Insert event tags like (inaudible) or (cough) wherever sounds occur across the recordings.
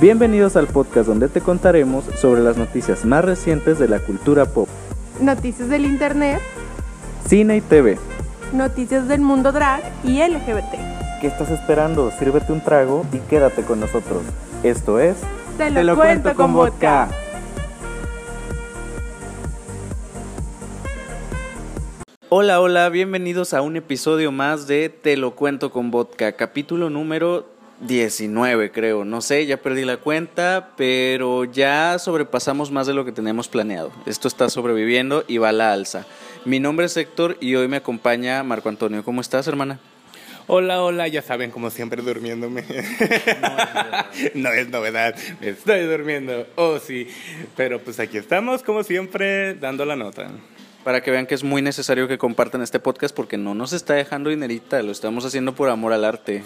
Bienvenidos al podcast donde te contaremos sobre las noticias más recientes de la cultura pop, Noticias del Internet, cine y TV. noticias del mundo drag y LGBT. ¿Qué estás esperando? Sírvete un trago y quédate con nosotros. Esto es... Te lo, cuento con vodka. Hola, hola, bienvenidos a un episodio más de Te lo cuento con vodka, capítulo número 19 creo, no sé, ya perdí la cuenta, pero ya sobrepasamos más de lo que teníamos planeado. Esto está sobreviviendo y va a la alza. Mi nombre es Héctor y hoy me acompaña Marco Antonio. ¿Cómo estás, hermana? Hola, hola, ya saben, como siempre durmiéndome. (laughs) No es novedad, me estoy durmiendo, oh sí. Pero pues aquí estamos, como siempre, dando la nota. Para que vean que es muy necesario que compartan este podcast porque no nos está dejando dinerita, lo estamos haciendo por amor al arte.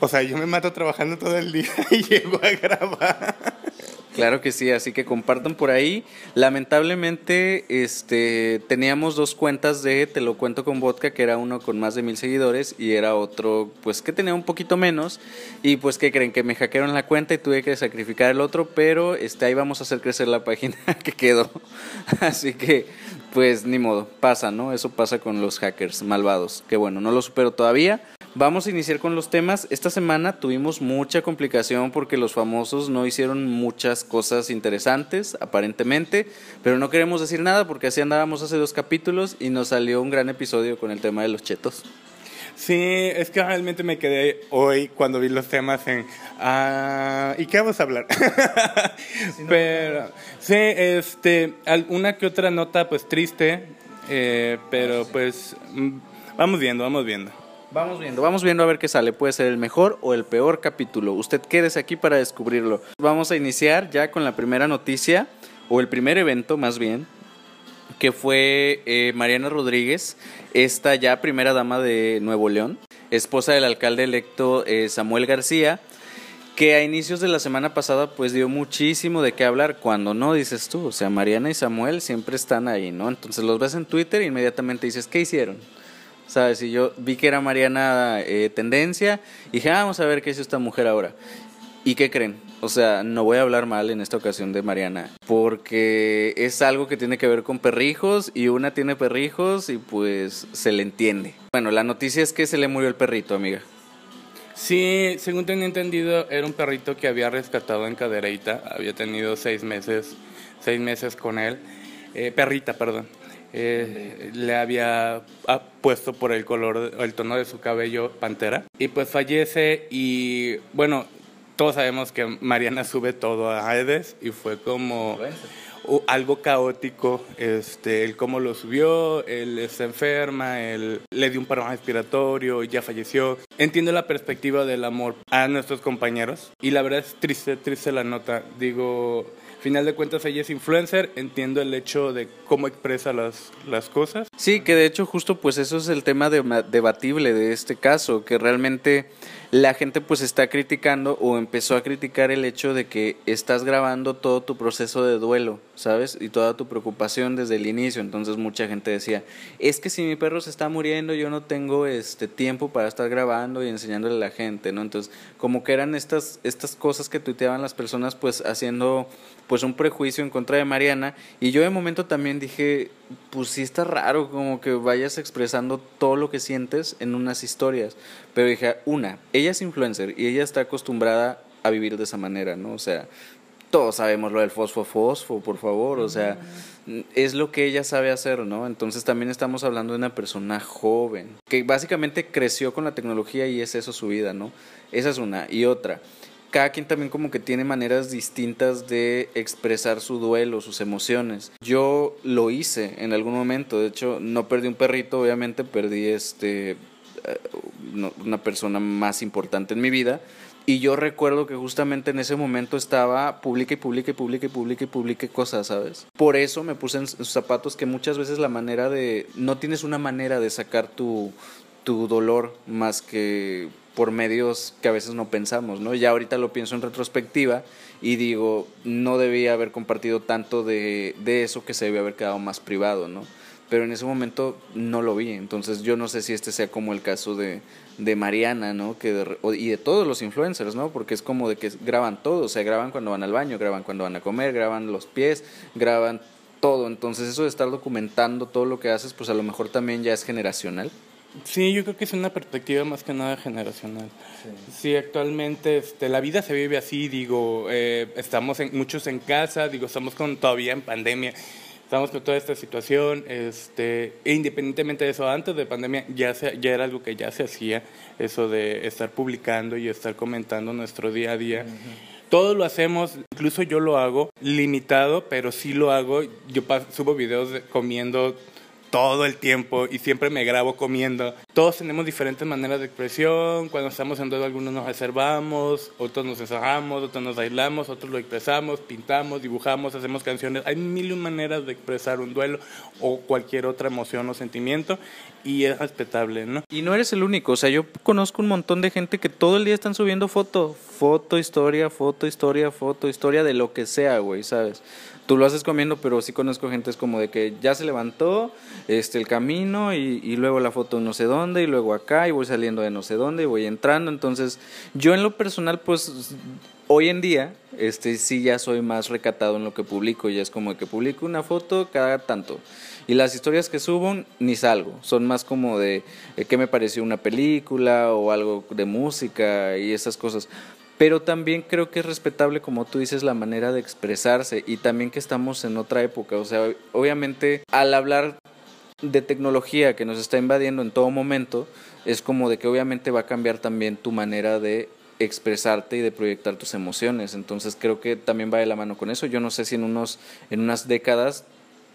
O sea, yo me mato trabajando todo el día (laughs) y llego a grabar. Claro que sí, así que compartan por ahí. Lamentablemente, este, teníamos dos cuentas de Te lo cuento con vodka, que era uno con más de mil seguidores y era otro, pues que tenía un poquito menos. Y pues que creen que me hackearon la cuenta y tuve que sacrificar el otro, pero este, ahí vamos a hacer crecer la página (laughs) que quedó. Así que, pues ni modo, pasa, ¿no? Eso pasa con los hackers malvados. Que bueno, no lo supero todavía. Vamos a iniciar con los temas. Esta semana tuvimos mucha complicación porque los famosos no hicieron muchas cosas interesantes, aparentemente, pero no queremos decir nada porque así andábamos hace dos capítulos y nos salió un gran episodio con el tema de los chetos. Sí, es que realmente me quedé hoy cuando vi los temas en... ah, ¿Y qué vamos a hablar? (laughs) pero sí, este, alguna que otra nota pues triste, eh, pero pues mm, vamos viendo, vamos viendo. Vamos viendo, vamos viendo a ver qué sale. Puede ser el mejor o el peor capítulo. Usted quédese aquí para descubrirlo. Vamos a iniciar ya con la primera noticia, o el primer evento más bien, que fue eh, Mariana Rodríguez, esta ya primera dama de Nuevo León, esposa del alcalde electo eh, Samuel García, que a inicios de la semana pasada pues dio muchísimo de qué hablar, cuando no dices tú, o sea, Mariana y Samuel siempre están ahí, ¿no? Entonces los ves en Twitter e inmediatamente dices, ¿qué hicieron? ¿Sabes? Y yo vi que era Mariana eh, Tendencia y dije, ah, vamos a ver qué hizo esta mujer ahora. ¿Y qué creen? O sea, no voy a hablar mal en esta ocasión de Mariana, porque es algo que tiene que ver con perrijos y una tiene perrijos y pues se le entiende. Bueno, la noticia es que se le murió el perrito, amiga. Sí, según tenía entendido, era un perrito que había rescatado en Cadereyta, había tenido seis meses, seis meses con él, Eh, perrita, perdón. Eh, le había puesto por el color, el tono de su cabello pantera. Y pues fallece y bueno, todos sabemos que Mariana sube todo a redes y fue como algo caótico, este, el cómo lo subió, él se enferma, él le dio un paro respiratorio y ya falleció. Entiendo la perspectiva del amor a nuestros compañeros y la verdad es triste, triste la nota. Digo, final de cuentas ella es influencer, entiendo el hecho de cómo expresa las, las cosas. Sí, que de hecho justo pues eso es el tema de- debatible de este caso, que realmente la gente pues está criticando o empezó a criticar el hecho de que estás grabando todo tu proceso de duelo, ¿sabes? Y toda tu preocupación desde el inicio. Entonces mucha gente decía, es que si mi perro se está muriendo yo no tengo este tiempo para estar grabando y enseñándole a la gente, ¿no? Entonces como que eran estas, estas cosas que tuiteaban las personas pues haciendo pues un prejuicio en contra de Mariana y yo de momento también dije, pues sí está raro como que vayas expresando todo lo que sientes en unas historias, pero dije, una, ella es influencer y ella está acostumbrada a vivir de esa manera, ¿no? O sea, todos sabemos lo del fosfo fosfo, por favor, o sea, es lo que ella sabe hacer, ¿no? Entonces también estamos hablando de una persona joven, que básicamente creció con la tecnología y es eso su vida, ¿no? Esa es una. Y otra, cada quien también como que tiene maneras distintas de expresar su duelo, sus emociones. Yo lo hice en algún momento, de hecho no perdí un perrito, obviamente perdí este eh, una persona más importante en mi vida. Y yo recuerdo que justamente en ese momento estaba publica y publica y publica y publica y publica cosas, ¿sabes? Por eso me puse en sus zapatos que muchas veces la manera de... No tienes una manera de sacar tu, tu dolor más que por medios que a veces no pensamos, ¿no? Ya ahorita lo pienso en retrospectiva y digo, no debía haber compartido tanto de, de eso que se debía haber quedado más privado, ¿no? pero en ese momento no lo vi. Entonces yo no sé si este sea como el caso de, de Mariana, ¿no? Que y de todos los influencers, ¿no? Porque es como de que graban todo, o sea, graban cuando van al baño, graban cuando van a comer, graban los pies, graban todo. Entonces eso de estar documentando todo lo que haces, pues a lo mejor también ya es generacional. Sí, yo creo que es una perspectiva más que nada generacional. Sí, actualmente este, la vida se vive así, digo, eh, estamos en, muchos en casa, digo, estamos con, todavía en pandemia, estamos con toda esta situación, este, e independientemente de eso, antes de pandemia ya, se, ya era algo que ya se hacía, eso de estar publicando y estar comentando nuestro día a día. Todo lo hacemos, incluso yo lo hago limitado, pero sí lo hago. Yo subo videos comiendo todo el tiempo y siempre me grabo comiendo. Todos tenemos diferentes maneras de expresión. Cuando estamos en duelo, algunos nos reservamos, otros nos encerramos, otros nos aislamos, otros lo expresamos, pintamos, dibujamos, hacemos canciones. Hay mil maneras de expresar un duelo o cualquier otra emoción o sentimiento y es respetable, ¿no? Y no eres el único. O sea, yo conozco un montón de gente que todo el día están subiendo foto, foto, historia, foto, historia, foto, historia de lo que sea, güey, ¿sabes? Tú lo haces comiendo, pero sí conozco gente es como de que ya se levantó este el camino y, luego la foto no sé dónde y luego acá y voy saliendo de no sé dónde y voy entrando. Entonces, yo en lo personal, pues hoy en día, este sí ya soy más recatado en lo que publico. Ya es como de que publico una foto cada tanto. Y las historias que subo ni salgo, son más como de, de qué me pareció una película o algo de música y esas cosas pero también creo que es respetable, como tú dices, la manera de expresarse y también que estamos en otra época. O sea, obviamente al hablar de tecnología que nos está invadiendo en todo momento, es como de que obviamente va a cambiar también tu manera de expresarte y de proyectar tus emociones. Entonces creo que también va de la mano con eso. Yo no sé si en unos en unas décadas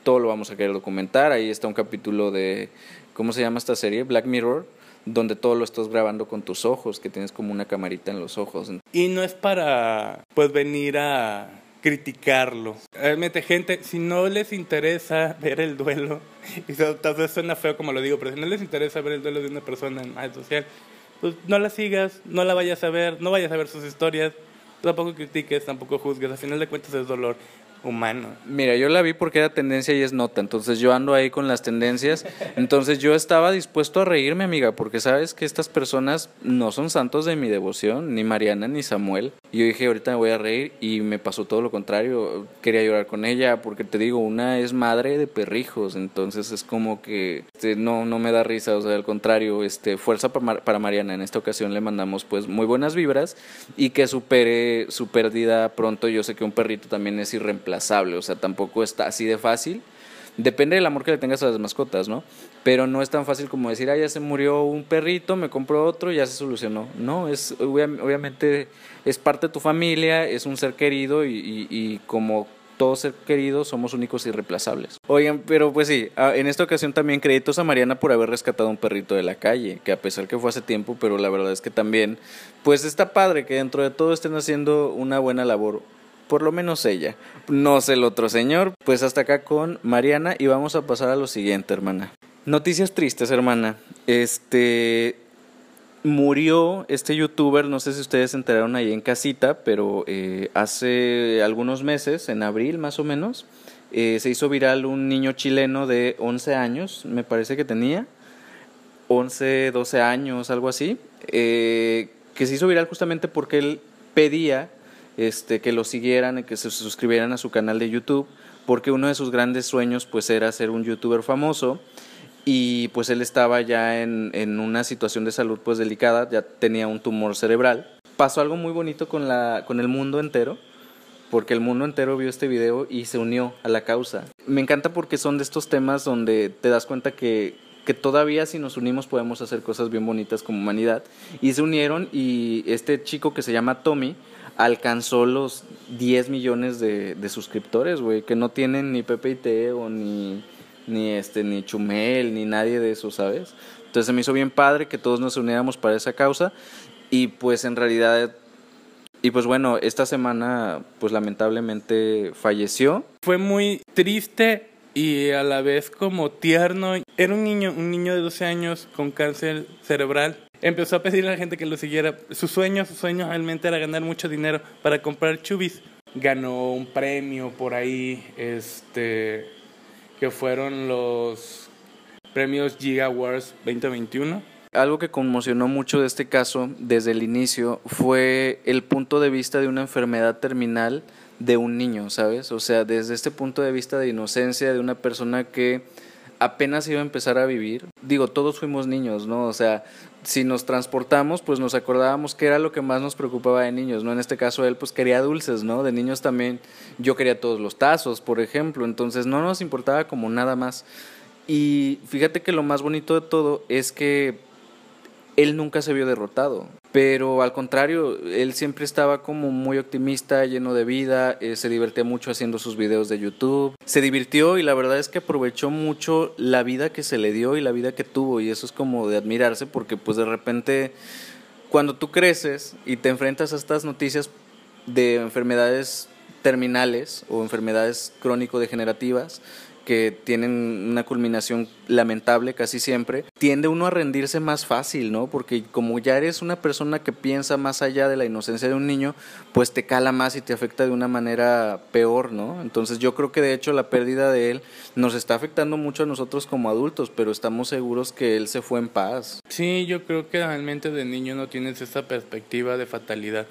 todo lo vamos a querer documentar. Ahí está un capítulo de ¿cómo se llama esta serie? Black Mirror donde todo lo estás grabando con tus ojos, que tienes como una camarita en los ojos. Y no es para, pues, venir a criticarlo. Realmente, gente, si no les interesa ver el duelo, (laughs) y tal vez suena feo como lo digo, pero si no les interesa ver el duelo de una persona en red social, pues no la sigas, no la vayas a ver, no vayas a ver sus historias, tampoco critiques, tampoco juzgues, al final de cuentas es dolor humano. Mira, yo la vi porque era tendencia y es nota, entonces yo ando ahí con las tendencias, entonces yo estaba dispuesto a reírme, amiga, porque sabes que estas personas no son santos de mi devoción, ni Mariana ni Samuel. Yo dije, ahorita me voy a reír y me pasó todo lo contrario, quería llorar con ella, porque te digo, una es madre de perrijos, entonces es como que este, no, no me da risa, o sea, al contrario, este, fuerza para, para Mariana, en esta ocasión le mandamos pues muy buenas vibras y que supere su pérdida pronto, yo sé que un perrito también es irreemplazable o sea, tampoco está así de fácil. Depende del amor que le tengas a las mascotas, ¿no? Pero no es tan fácil como decir, ah, ya se murió un perrito, me compro otro, ya se solucionó. No, es obviamente es parte de tu familia, es un ser querido y, y como todo ser querido somos únicos y irreemplazables. Oigan, pero pues sí, ah, en esta ocasión también créditos a Mariana por haber rescatado un perrito de la calle, que a pesar que fue hace tiempo, pero la verdad es que también, pues está padre que dentro de todo estén haciendo una buena labor por lo menos ella. No sé el otro señor. Pues hasta acá con Mariana y vamos a pasar a lo siguiente, hermana. Noticias tristes, hermana. Este murió este youtuber, no sé si ustedes se enteraron ahí en casita, pero eh, hace algunos meses, en abril más o menos, eh, se hizo viral un niño chileno de 11 años, me parece que tenía, 11, 12 años, algo así, eh, que se hizo viral justamente porque él pedía este, que lo siguieran, que se suscribieran a su canal de YouTube, porque uno de sus grandes sueños pues era ser un youtuber famoso y pues él estaba ya en, en una situación de salud pues delicada, ya tenía un tumor cerebral. Pasó algo muy bonito con, la, con el mundo entero, porque el mundo entero vio este video y se unió a la causa. Me encanta porque son de estos temas donde te das cuenta que, que todavía si nos unimos podemos hacer cosas bien bonitas como humanidad. Y se unieron y este chico que se llama Tommy, alcanzó los 10 millones de, de suscriptores, güey, que no tienen ni Pepe y Teo, ni, ni, este, ni Chumel, ni nadie de eso, ¿sabes? Entonces se me hizo bien padre que todos nos uniéramos para esa causa y pues en realidad y pues bueno, esta semana pues lamentablemente falleció. Fue muy triste y a la vez como tierno. Era un niño, un niño de 12 años con cáncer cerebral empezó a pedirle a la gente que lo siguiera. Su sueño, su sueño realmente era ganar mucho dinero para comprar chubis. Ganó un premio por ahí, este, que fueron los premios Giga Awards 2021. Algo que conmocionó mucho de este caso desde el inicio fue el punto de vista de una enfermedad terminal de un niño, ¿sabes? O sea, desde este punto de vista de inocencia de una persona que apenas iba a empezar a vivir. Digo, todos fuimos niños, ¿no? O sea, si nos transportamos, pues nos acordábamos que era lo que más nos preocupaba de niños, ¿no? En este caso él pues quería dulces, ¿no? De niños también yo quería todos los tazos, por ejemplo, entonces no nos importaba como nada más. Y fíjate que lo más bonito de todo es que él nunca se vio derrotado. Pero al contrario, él siempre estaba como muy optimista, lleno de vida, eh, se divertía mucho haciendo sus videos de YouTube. Se divirtió y la verdad es que aprovechó mucho la vida que se le dio y la vida que tuvo y eso es como de admirarse porque pues de repente cuando tú creces y te enfrentas a estas noticias de enfermedades terminales o enfermedades crónico-degenerativas, que tienen una culminación lamentable casi siempre, tiende uno a rendirse más fácil, ¿no? Porque como ya eres una persona que piensa más allá de la inocencia de un niño, pues te cala más y te afecta de una manera peor, ¿no? Entonces yo creo que de hecho la pérdida de él nos está afectando mucho a nosotros como adultos, pero estamos seguros que él se fue en paz. Sí, yo creo que realmente de niño no tienes esa perspectiva de fatalidad,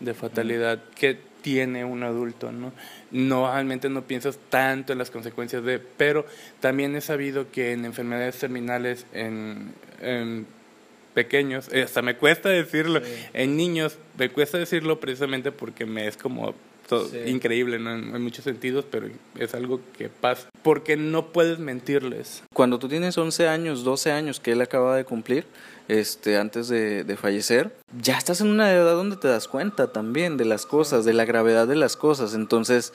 de fatalidad que tiene un adulto, ¿no? No, realmente no piensas tanto en las consecuencias de, pero también he sabido que en enfermedades terminales, en, pequeños, eh, hasta me cuesta decirlo, en niños, me cuesta decirlo precisamente porque me es como increíble ¿no? en, muchos sentidos, pero es algo que pasa. Porque no puedes mentirles. Cuando tú tienes 11 años, 12 años que él acaba de cumplir, este, antes de, de, fallecer, ya estás en una edad donde te das cuenta también de las cosas, de la gravedad de las cosas. Entonces,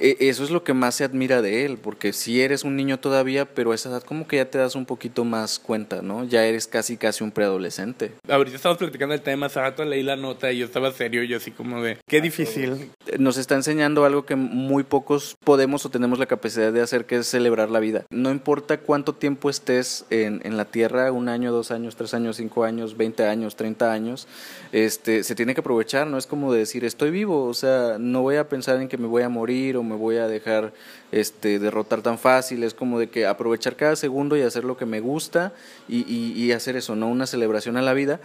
eso es lo que más se admira de él, porque si eres un niño todavía, pero a esa edad como que ya te das un poquito más cuenta, ¿no? Ya eres casi casi un preadolescente. Ahorita estamos platicando el tema, hace rato leí la nota y yo estaba serio, yo así como de, qué difícil. Nos está enseñando algo que muy pocos podemos o tenemos la capacidad de hacer, que es celebrar la vida. No importa cuánto tiempo estés en, en la Tierra, un año, dos años, tres años, cinco años, veinte años, treinta años, este, se tiene que aprovechar, no es como decir, estoy vivo, o sea, no voy a pensar en que me voy a morir o me voy a dejar este, derrotar tan fácil, es como de que aprovechar cada segundo y hacer lo que me gusta y, y, hacer eso, ¿no? Una celebración a la vida.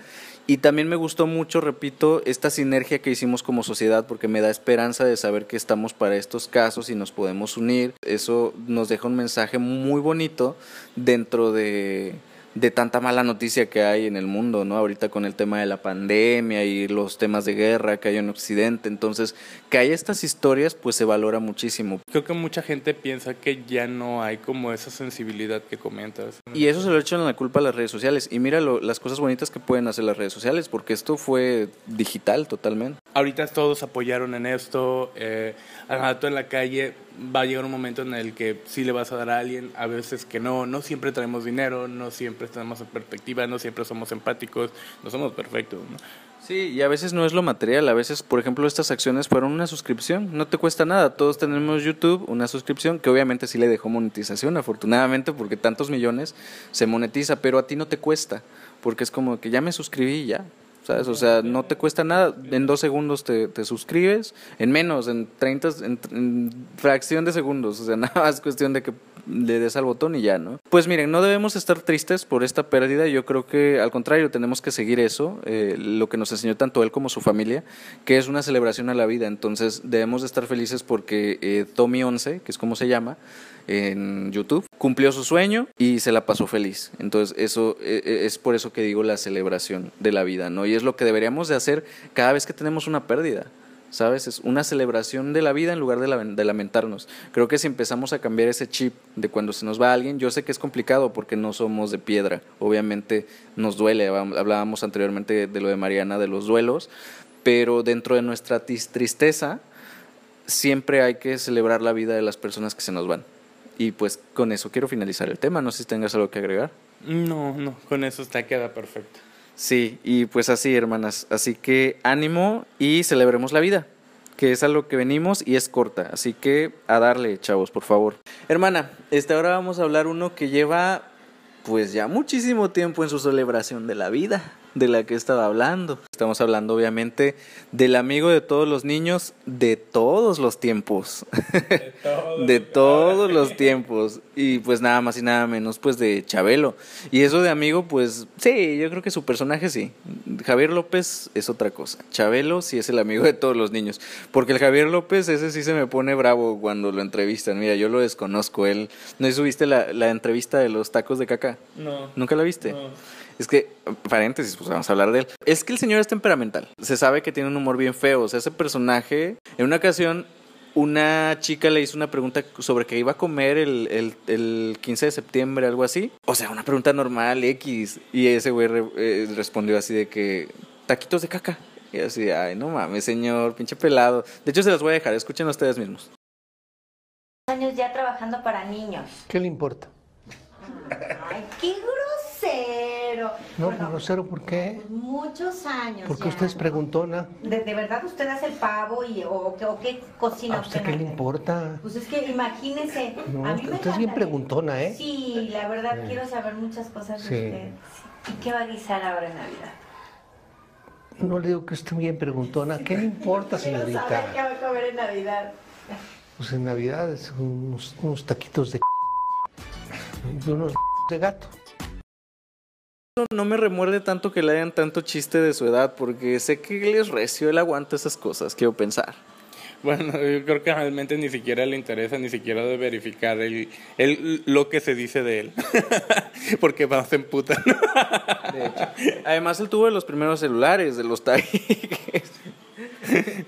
Y también me gustó mucho, repito, esta sinergia que hicimos como sociedad porque me da esperanza de saber que estamos para estos casos y nos podemos unir. Eso nos deja un mensaje muy bonito dentro de de tanta mala noticia que hay en el mundo, ¿no? Ahorita con el tema de la pandemia y los temas de guerra que hay en Occidente. Entonces, que hay estas historias, pues se valora muchísimo. Creo que mucha gente piensa que ya no hay como esa sensibilidad que comentas. Y eso se lo echan la culpa a las redes sociales. Y mira las cosas bonitas que pueden hacer las redes sociales, porque esto fue digital totalmente. Ahorita todos apoyaron en esto. Eh, al rato en la calle va a llegar un momento en el que sí le vas a dar a alguien, a veces que no, no siempre traemos dinero, no siempre tenemos perspectiva, no siempre somos empáticos, no somos perfectos. ¿no? Sí, y a veces no es lo material, a veces, por ejemplo, estas acciones fueron una suscripción, no te cuesta nada, todos tenemos YouTube, una suscripción, que obviamente sí le dejó monetización, afortunadamente, porque tantos millones se monetiza, pero a ti no te cuesta, porque es como que ya me suscribí ya, ¿sabes? O sea, no te cuesta nada, en dos segundos te, te suscribes, en menos, en 30, en, fracción de segundos, o sea, (laughs) nada más cuestión de que le des al botón y ya, ¿no? Pues miren, no debemos estar tristes por esta pérdida, yo creo que al contrario, tenemos que seguir eso, eh, lo que nos enseñó tanto él como su familia, que es una celebración a la vida, entonces debemos de estar felices porque eh, Tommy 11, que es como se llama, en YouTube, cumplió su sueño y se la pasó feliz. Entonces, eso e, e, es por eso que digo la celebración de la vida, ¿no? Y es lo que deberíamos de hacer cada vez que tenemos una pérdida. ¿Sabes? Es una celebración de la vida en lugar de, lamentarnos. Creo que si empezamos a cambiar ese chip de cuando se nos va alguien, yo sé que es complicado porque no somos de piedra. Obviamente nos duele. Hablábamos anteriormente de lo de Mariana, de los duelos. Pero dentro de nuestra tristeza, siempre hay que celebrar la vida de las personas que se nos van. Y pues con eso quiero finalizar el tema. No sé si tengas algo que agregar. No, no, con eso está queda perfecto. Sí, y pues así, hermanas. Así que ánimo y celebremos la vida, que es a lo que venimos y es corta. Así que a darle, chavos, por favor. Hermana, este ahora vamos a hablar uno que lleva pues ya muchísimo tiempo en su celebración de la vida. De la que estaba hablando. Estamos hablando obviamente del amigo de todos los niños de todos los tiempos. (laughs) De todos, los tiempos. Y pues nada más y nada menos pues de Chabelo. Y eso de amigo pues sí, yo creo que su personaje sí. Javier López es otra cosa. Chabelo sí es el amigo de todos los niños. Porque el Javier López ese sí se me pone bravo cuando lo entrevistan. Mira, yo lo desconozco. Él, ¿no subiste la, la entrevista de los tacos de caca? No. ¿Nunca la viste? Es que, paréntesis, pues vamos a hablar de él. Es que el señor es temperamental. Se sabe que tiene un humor bien feo. O sea, ese personaje, en una ocasión, una chica le hizo una pregunta sobre qué iba a comer el, el, el 15 de septiembre, algo así. O sea, una pregunta normal, X. Y ese güey re- eh, respondió así de que, taquitos de caca. Y así, ay, no mames, señor, pinche pelado. De hecho, se los voy a dejar, escuchen ustedes mismos. años ya trabajando para niños. ¿Qué le importa? Ay, qué grosero. No, Bueno, grosero, ¿por qué? pues muchos años. Porque ya. usted es preguntona. ¿De, de verdad usted hace el pavo y, o, qué- o qué cocina ¿A usted qué le importa? Pues es que imagínese. No, a mí me usted es bien preguntona, ¿eh? Sí, la verdad quiero saber muchas cosas Sí. de usted. ¿Y qué va a guisar ahora en Navidad? No le digo que esté bien preguntona. ¿Qué le importa, saber qué señorita? va a comer en Navidad. Pues en Navidad es unos, unos taquitos de y unos de gato. No me remuerde tanto que le hagan tanto chiste de su edad, porque sé que él es recio, él aguanta esas cosas, quiero pensar. Bueno, yo creo que realmente ni siquiera le interesa ni siquiera de verificar el, el, lo que se dice de él. (laughs) Porque más se emputan. De hecho. Además, él tuvo de los primeros celulares, de los tabiques.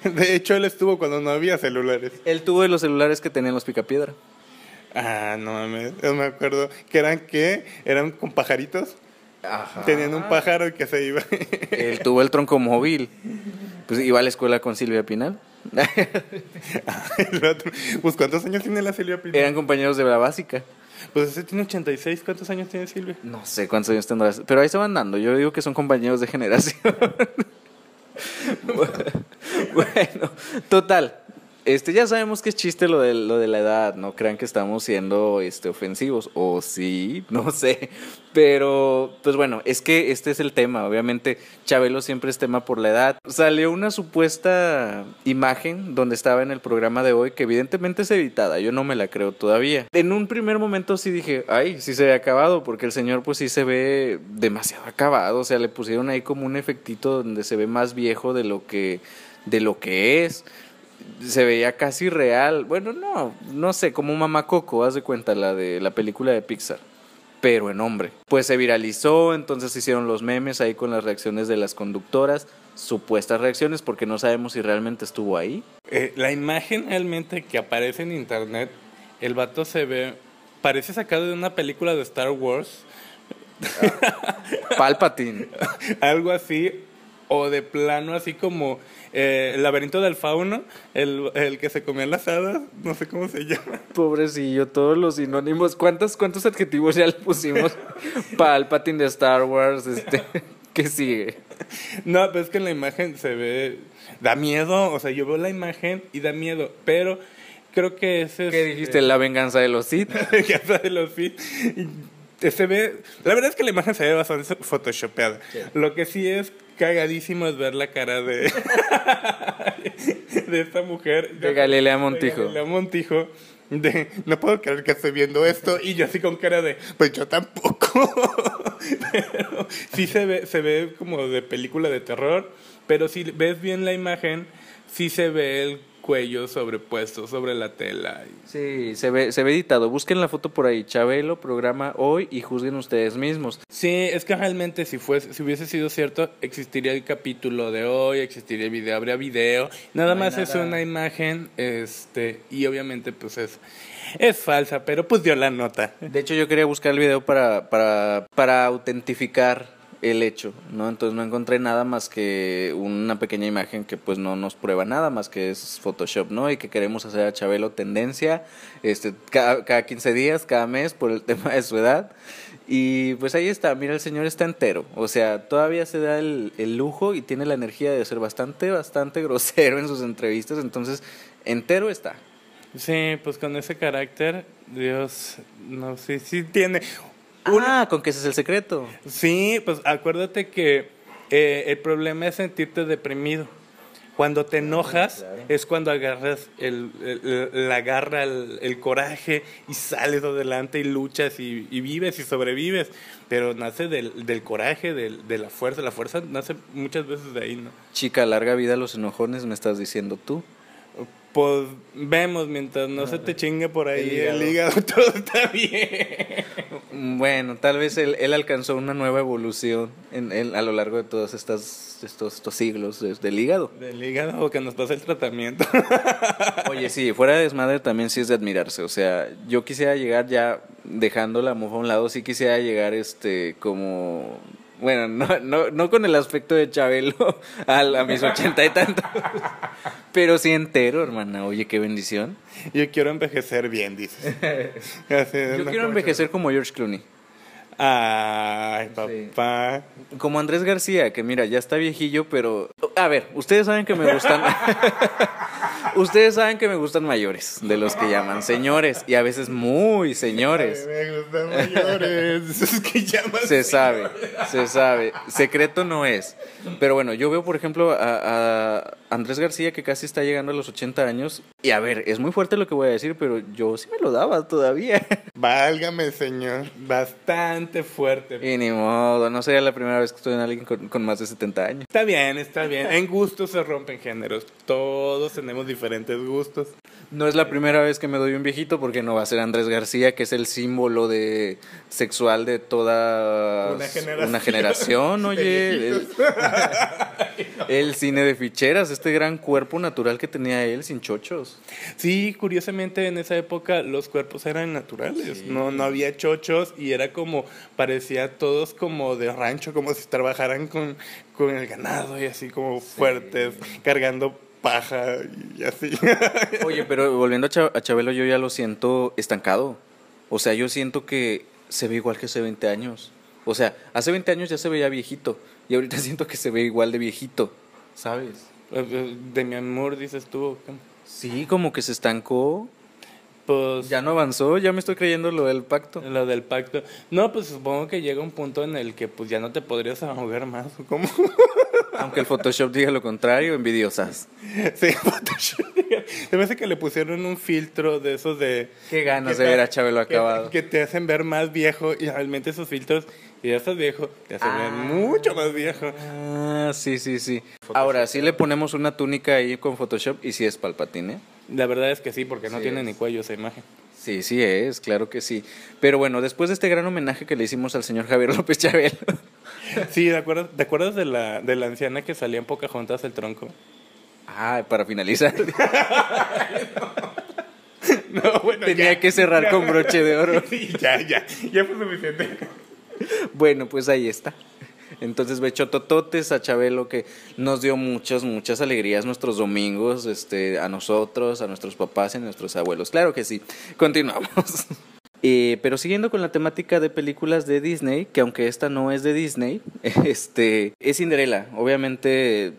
De hecho, él estuvo cuando no había celulares. Él tuvo de los celulares que tenían los picapiedra. Ah, no mames, yo me acuerdo. ¿Que eran qué? ¿Eran con pajaritos? Tenían un pájaro que se iba. Él tuvo el tronco móvil. Pues iba a la escuela con Silvia Pinal. (laughs) Pues, ¿cuántos años tiene la Silvia Pinal? Eran compañeros de la básica. Pues ese tiene 86. ¿Cuántos años tiene Silvia? No sé cuántos años tendrás, pero ahí se van dando. Yo digo que son compañeros de generación. (laughs) bueno, total. Este, ya sabemos que es chiste lo de, lo de la edad, no crean que estamos siendo este, ofensivos, o sí, (laughs) no sé, pero pues bueno, es que este es el tema, obviamente Chabelo siempre es tema por la edad. Salió una supuesta imagen donde estaba en el programa de hoy que evidentemente es editada, yo no me la creo todavía. En un primer momento sí dije, ay, sí se ve acabado, porque el señor pues sí se ve demasiado acabado, o sea, le pusieron ahí como un efectito donde se ve más viejo de lo que, de lo que es se veía casi real. Bueno, no, no sé, como Mamá Coco, haz de cuenta la de la película de Pixar. Pero en hombre. Pues se viralizó, entonces se hicieron los memes ahí con las reacciones de las conductoras, supuestas reacciones, porque no sabemos si realmente estuvo ahí. Eh, la imagen realmente que aparece en internet, el vato se ve. Parece sacado de una película de Star Wars. Palpatine. (laughs) algo así. O de plano, así como eh, el laberinto del fauno, el, el que se comían las hadas, no sé cómo se llama. (laughs) Pobrecillo, todos los sinónimos. ¿Cuántos, cuántos adjetivos ya le pusimos? (laughs) Palpatine de Star Wars, este. (laughs) ¿Qué sigue? No, pero es que en la imagen se ve. Da miedo, o sea, yo veo la imagen y da miedo, pero creo que ese es. ¿Qué dijiste? La venganza de los Sith. ya sabes los feed. Y Se ve, la verdad es que la imagen se ve bastante photoshopeada. Lo que sí es cagadísimo es ver la cara de (laughs) de esta mujer De Galilea Montijo. De Galilea Montijo de no puedo creer que estoy viendo esto y yo así con cara de pues yo tampoco. (laughs) pero sí se ve se ve como de película de terror, pero si ves bien la imagen sí se ve el cuello sobrepuesto sobre la tela. Sí, se ve, se ve editado. Busquen la foto por ahí. Chabelo, programa hoy y juzguen ustedes mismos. Sí, es que realmente si fuese, si hubiese sido cierto, existiría el capítulo de hoy, existiría el video, habría video. Nada No más es una imagen, este, y obviamente pues es, es falsa, pero pues dio la nota. De hecho, yo quería buscar el video para, para, para autentificar el hecho, ¿no? Entonces no encontré nada más que una pequeña imagen que pues no nos prueba nada más que es Photoshop, ¿no? Y que queremos hacer a Chabelo tendencia este, cada, cada 15 días, cada mes por el (laughs) tema de su edad. Y pues ahí está, mira, el señor está entero. O sea, todavía se da el, el lujo y tiene la energía de ser bastante, bastante (laughs) grosero en sus entrevistas. Entonces, entero está. Sí, pues con ese carácter, Dios, no sé, sí tiene. Ah, con que ese es el secreto. Sí, pues acuérdate que Eh, el problema es sentirte deprimido. Cuando te enojas es cuando agarras el, el- el- la garra, el, el coraje y sales adelante y luchas y, y vives y sobrevives. Pero nace del, del coraje, del- de la fuerza. La fuerza nace muchas veces de ahí, ¿no? Chica, larga vida a los enojones, me estás diciendo tú. Pues vemos, mientras no se te chingue por ahí el hígado, (laughs) todo está bien. (laughs) Bueno, tal vez él, él alcanzó una nueva evolución en, en- a lo largo de todos estas, estos, estos siglos de- del hígado. Del hígado o que nos pasa el tratamiento. (laughs) Oye, sí, fuera de desmadre también sí es de admirarse. O sea, yo quisiera llegar ya dejando la mofa a un lado, sí quisiera llegar este como bueno, no, no, no con el aspecto de Chabelo (laughs) a, a mis ochenta y tantos, pero sí entero, hermana. Oye, qué bendición. Yo quiero envejecer bien, dices. (laughs) Yo quiero envejecer como George Clooney. Ay, papá. Como Andrés García, que mira, ya está viejillo, pero... A ver, ustedes saben que me gustan... (laughs) ustedes saben que me gustan mayores, de los que llaman señores, y a veces muy señores. Me gustan mayores. (laughs) Es que llamas. Se sabe, se sabe. Secreto no es. Pero bueno, yo veo, por ejemplo, a, a Andrés García que casi está llegando a los 80 años. Y a ver, es muy fuerte lo que voy a decir, pero yo sí me lo daba todavía. (laughs) Válgame, señor. Bastante fuerte. Y ni modo, no sería la primera vez que estoy en alguien con, con más de 70 años. Está bien, está bien. En gustos se rompen géneros. Todos tenemos diferentes gustos. No es la primera vez que me doy un viejito porque no va a ser Andrés García, que es el símbolo de sexual de toda Una generación. una generación, (laughs) oye. El, el cine de ficheras, este gran cuerpo natural que tenía él sin chochos. Sí, curiosamente en esa época los cuerpos eran naturales, no, no había chochos y era como, parecía todos como de rancho, como si trabajaran con, con el ganado y así como fuertes, cargando paja y así. Oye, pero volviendo a, Cha- a Chabelo, yo ya lo siento estancado. O sea, yo siento que se ve igual que hace 20 años. O sea, hace 20 años ya se veía viejito y ahorita (laughs) siento que se ve igual de viejito, ¿sabes? de mi amor, dices tú. Sí, como que se estancó. Pues Ya no avanzó, ya me estoy creyendo lo del pacto. lo del pacto. No, pues supongo que llega un punto en el que pues ya no te podrías ahogar más. ¿o ¿Cómo? (laughs) Aunque el Photoshop diga lo contrario, envidiosas. Sí, (laughs) Photoshop. Se me hace que le pusieron un filtro de esos de... Qué ganas que de ver a Chabelo acabado. Que, te hacen ver más viejo y realmente esos filtros, y ya estás viejo, te hacen ver mucho más viejo. Ah, sí, sí, sí. Ahora, sí le ponemos una túnica ahí con Photoshop y sí es Palpatine. ¿eh? La verdad es que sí, porque no Sí tiene es. ni cuello esa imagen. Sí, sí es, claro que sí. Pero bueno, después de este gran homenaje que le hicimos al señor Javier López Chabelo. (laughs) Sí, ¿te acuerdas, ¿te acuerdas de, la, de la anciana que salía en Pocahontas el tronco? Ah, para finalizar. (laughs) No, bueno, Tenía ya. que cerrar con broche de oro. (laughs) Sí, ya, ya, ya fue suficiente. Bueno, pues ahí está. Entonces, bechotototes a Chabelo que nos dio muchas, muchas alegrías nuestros domingos, este, a nosotros, a nuestros papás y a nuestros abuelos. Claro que sí. Continuamos. (laughs) Eh, pero siguiendo con la temática de películas de Disney, que aunque esta no es de Disney, (laughs) este, es Cinderella. Obviamente,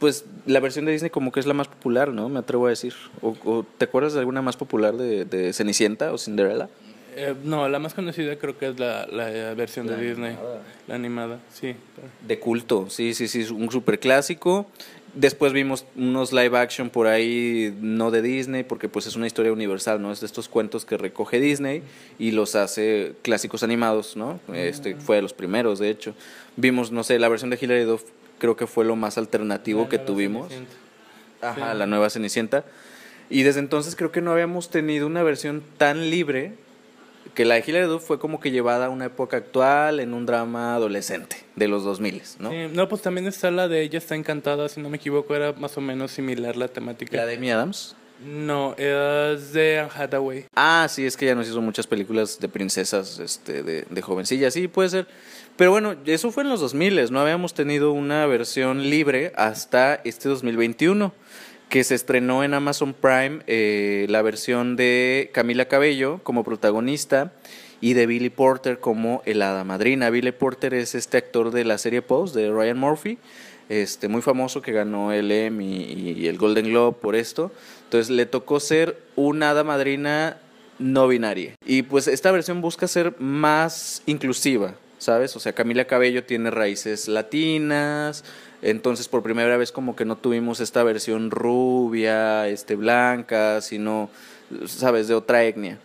pues la versión de Disney como que es la más popular, ¿no? Me atrevo a decir. ¿O, te acuerdas de alguna más popular de, de Cenicienta o Cinderella? Eh, no, la más conocida creo que es la, la versión de Disney. La animada, sí. De culto, sí, sí, sí, es un super clásico. Después vimos unos live action por ahí, no de Disney, porque pues es una historia universal, ¿no? Es de estos cuentos que recoge Disney y los hace clásicos animados, ¿no? Este fue de los primeros, de hecho. Vimos, no sé, la versión de Hilary Duff creo que fue lo más alternativo que tuvimos. Ajá, la nueva Cenicienta. Y desde entonces creo que no habíamos tenido una versión tan libre que la de Hilary Duff fue como que llevada a una época actual en un drama adolescente de los 2000, ¿no? Sí, no, pues también está la de ella está encantada, si no me equivoco, era más o menos similar la temática. La de Amy Adams. No, es de Anne Hathaway. Ah, sí, es que ya nos hizo muchas películas de princesas, este, de, de jovencillas, sí, puede ser. Pero bueno, eso fue en los 2000, no habíamos tenido una versión libre hasta este 2021, que se estrenó en Amazon Prime eh, la versión de Camila Cabello como protagonista y de Billy Porter como el hada madrina. Billy Porter es este actor de la serie Pose de Ryan Murphy, este, muy famoso que ganó el Emmy y, el Golden Globe por esto. Entonces le tocó ser una hada madrina no binaria. Y pues esta versión busca ser más inclusiva. ¿sabes? O sea, Camila Cabello tiene raíces latinas, entonces por primera vez como que no tuvimos esta versión rubia, este blanca, sino, ¿sabes?, de otra etnia.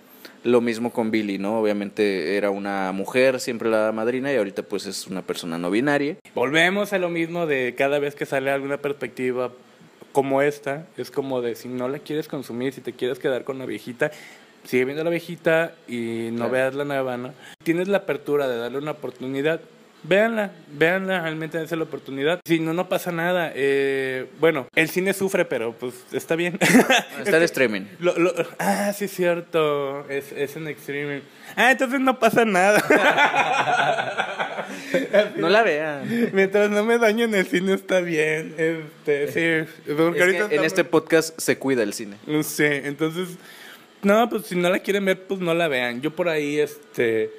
Lo mismo con Billy, ¿no? Obviamente era una mujer, siempre la madrina, y ahorita pues es una persona no binaria. Volvemos a lo mismo de cada vez que sale alguna perspectiva como esta, es como de si no la quieres consumir, si te quieres quedar con la viejita, sigue viendo la viejita y no Claro. veas la nueva, ¿no? Tienes la apertura de darle una oportunidad, véanla, véanla, realmente dense la oportunidad. Si no, no pasa nada. Eh, bueno, el cine sufre, pero pues está bien. (laughs) Está en streaming. Lo- lo- ah, sí es cierto, es, es en streaming. Ah, entonces no pasa nada. (laughs) No la vean. Mientras no me dañen el cine está bien. Este, sí, Es que en este podcast se cuida el cine. No sé, entonces, no, pues si no la quieren ver, pues no la vean. Yo por ahí, este,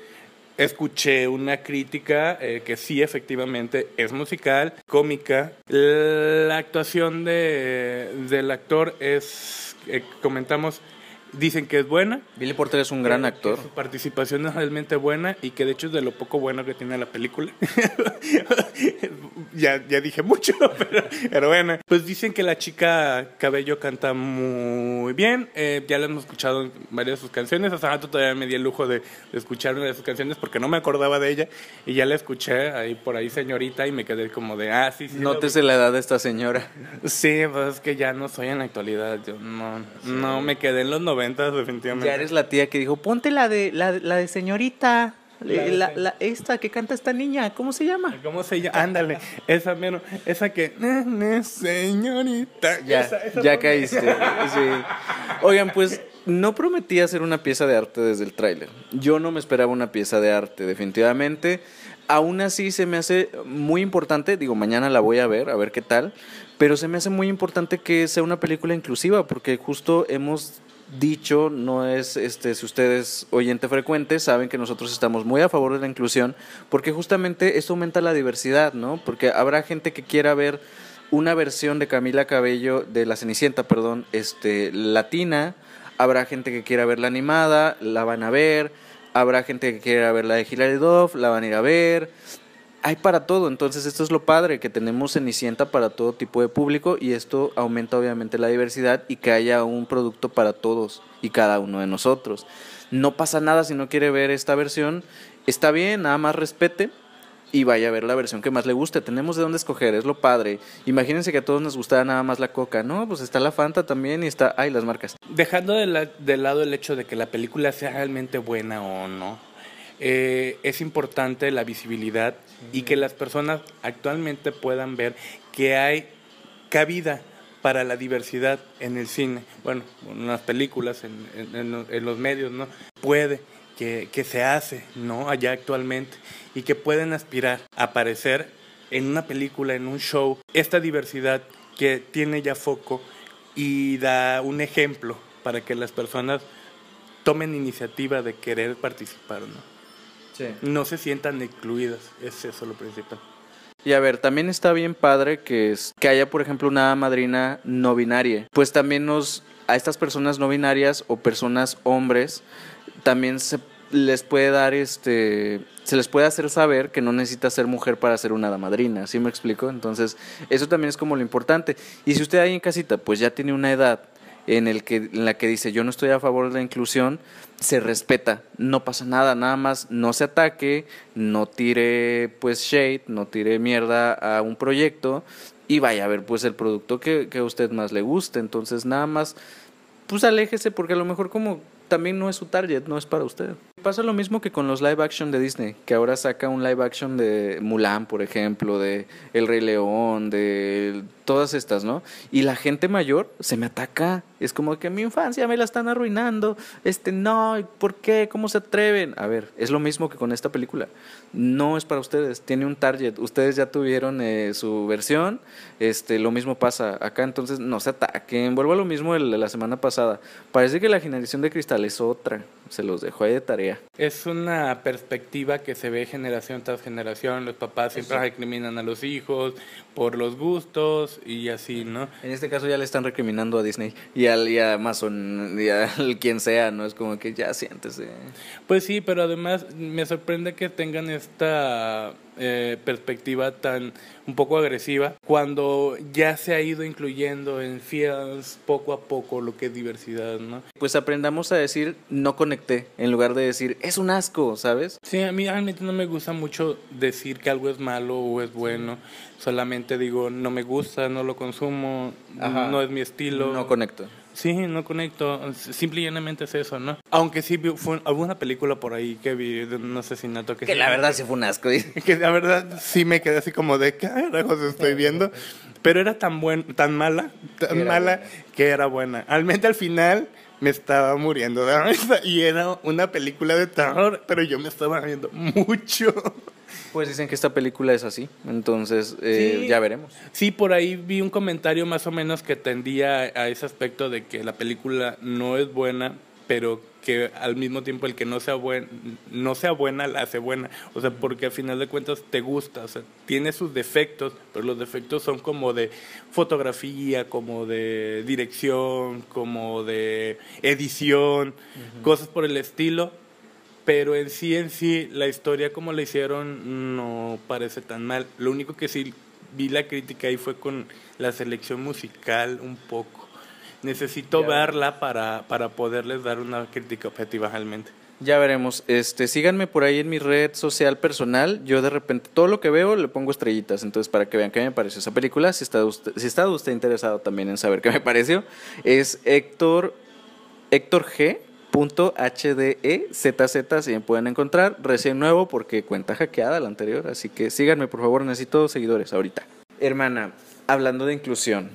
escuché una crítica eh, que sí, efectivamente, es musical, cómica. La actuación de, del actor es, eh, comentamos, dicen que es buena. Billy Porter es un gran que- actor. su participación es realmente buena y que de hecho es de lo poco bueno que tiene la película. (laughs) ya, ya dije mucho, (laughs) pero, pero bueno. Pues dicen que la chica Cabello canta muy bien. eh, ya la hemos escuchado en varias de sus canciones. Hace rato todavía me di el lujo de, de escuchar una de sus canciones porque no me acordaba de ella. Y ya la escuché ahí por ahí, señorita, y me quedé como de, ah, sí, sí. la Nótese la edad de esta señora. Sí, pues es que ya no soy en la actualidad. Yo no, no me quedé en los noventas, definitivamente. Ya eres la tía que dijo, ponte la de, la, la de señorita. La esta que canta esta niña, ¿cómo se llama? ¿Cómo se llama? Ándale, esa menos, esa que, "Ne, ne, señorita. Ya, Esa- esa ya caíste. sí. Oigan, pues no prometí hacer una pieza de arte desde el tráiler. Yo no me esperaba una pieza de arte, definitivamente. Aún así se me hace muy importante, digo, mañana la voy a ver, a ver qué tal, pero se me hace muy importante que sea una película inclusiva, porque justo hemos dicho, no es, este, si ustedes oyente frecuente, saben que nosotros estamos muy a favor de la inclusión, porque justamente esto aumenta la diversidad, ¿no? Porque habrá gente que quiera ver una versión de Camila Cabello, de la Cenicienta, perdón, este, latina, habrá gente que quiera verla animada, la van a ver, habrá gente que quiera ver la de Hilary Duff, la van a ir a ver, hay para todo, entonces esto es lo padre, que tenemos Cenicienta para todo tipo de público y esto aumenta obviamente la diversidad y que haya un producto para todos y cada uno de nosotros. No pasa nada si no quiere ver esta versión, está bien, nada más respete y vaya a ver la versión que más le guste. Tenemos de dónde escoger, es lo padre. Imagínense que a todos nos gustara nada más la coca, ¿no? Pues está la Fanta también y está, ay, las marcas. Dejando de, de lado el hecho de que la película sea realmente buena o no, eh, es importante la visibilidad y que las personas actualmente puedan ver que hay cabida para la diversidad en el cine, bueno, en las películas, en, en- en lo- en los medios, ¿no? Puede que, que se hace, ¿no? Allá actualmente y que pueden aspirar a aparecer en una película, en un show, esta diversidad que tiene ya foco y da un ejemplo para que las personas tomen iniciativa de querer participar, ¿no? No se sientan excluidas, es eso lo principal. Y a ver, también está bien padre que, es- que haya, por ejemplo, una madrina no binaria. Pues también nos, a estas personas no binarias o personas hombres, también se les puede dar este se les puede hacer saber que no necesita ser mujer para ser una hada madrina, ¿sí me explico? Entonces, eso también es como lo importante. Y si usted ahí en casita pues ya tiene una edad en el que en la que dice yo no estoy a favor de la inclusión, se respeta, no pasa nada, nada más no se ataque, no tire pues shade, no tire mierda a un proyecto y vaya a ver pues el producto que, que a usted más le guste. Entonces nada más pues aléjese porque a lo mejor como también no es su target, no es para usted. Pasa lo mismo que con los live action de Disney, que ahora saca un live action de Mulan, por ejemplo, de El Rey León, de todas estas, ¿no? Y la gente mayor se me ataca, es como que mi infancia me la están arruinando, este, no, ¿por qué? ¿Cómo se atreven? A ver, es lo mismo que con esta película, no es para ustedes, tiene un target, ustedes ya tuvieron eh, su versión, este, lo mismo pasa acá, entonces no se ataquen, vuelvo a lo mismo de la semana pasada, parece que la generación de cristal es otra, se los dejo ahí de tarea. Es una perspectiva que se ve generación tras generación. Los papás siempre recriminan a los hijos por los gustos y así, ¿no? En este caso ya le están recriminando a Disney y y al y a Amazon y al (laughs) quien sea, ¿no? Es como que ya siéntese. Pues sí, pero además me sorprende que tengan esta eh, perspectiva tan un poco agresiva cuando ya se ha ido incluyendo en films poco a poco lo que es diversidad, ¿no? Pues aprendamos a decir no conecté en lugar de decir es un asco, ¿sabes? Sí, a mí realmente no me gusta mucho decir que algo es malo o es bueno. Solamente digo, no me gusta, no lo consumo, Ajá. no es mi estilo. No conecto. Sí, no conecto. Simple y llanamente es eso, ¿no? Aunque sí vi- fue alguna película por ahí que vi de un asesinato que Que sí- la verdad sí fue un asco. (laughs) que la verdad sí me quedé así como de qué carajos estoy viendo. Pero era tan buen, tan mala, tan Era mala buena. que era buena. Realmente al final me estaba muriendo de risa y era una película de terror, pero yo me estaba riendo (laughs) mucho. Pues dicen que esta película es así, entonces eh, Sí. ya veremos. Sí, por ahí vi un comentario más o menos que tendía a ese aspecto de que la película no es buena, pero que al mismo tiempo el que no sea buen, no sea buena la hace buena. O sea, porque al final de cuentas te gusta, o sea, tiene sus defectos, pero los defectos son como de fotografía, como de dirección, como de edición, cosas por el estilo. Pero en sí, en sí, la historia como la hicieron no parece tan mal. Lo único que sí vi la crítica ahí fue con la selección musical un poco. Necesito Ya. verla para, para poderles dar una crítica objetiva realmente. Ya veremos. Este, síganme por ahí en mi red social personal. Yo de repente todo lo que veo le pongo estrellitas, entonces para que vean qué me pareció esa película. Si está usted, si está usted interesado también en saber qué me (laughs) pareció, es Héctor Héctor G. Punto HDEZZ, si me pueden encontrar, recién nuevo porque cuenta hackeada la anterior, así que síganme por favor, necesito seguidores ahorita. Hermana, hablando de inclusión,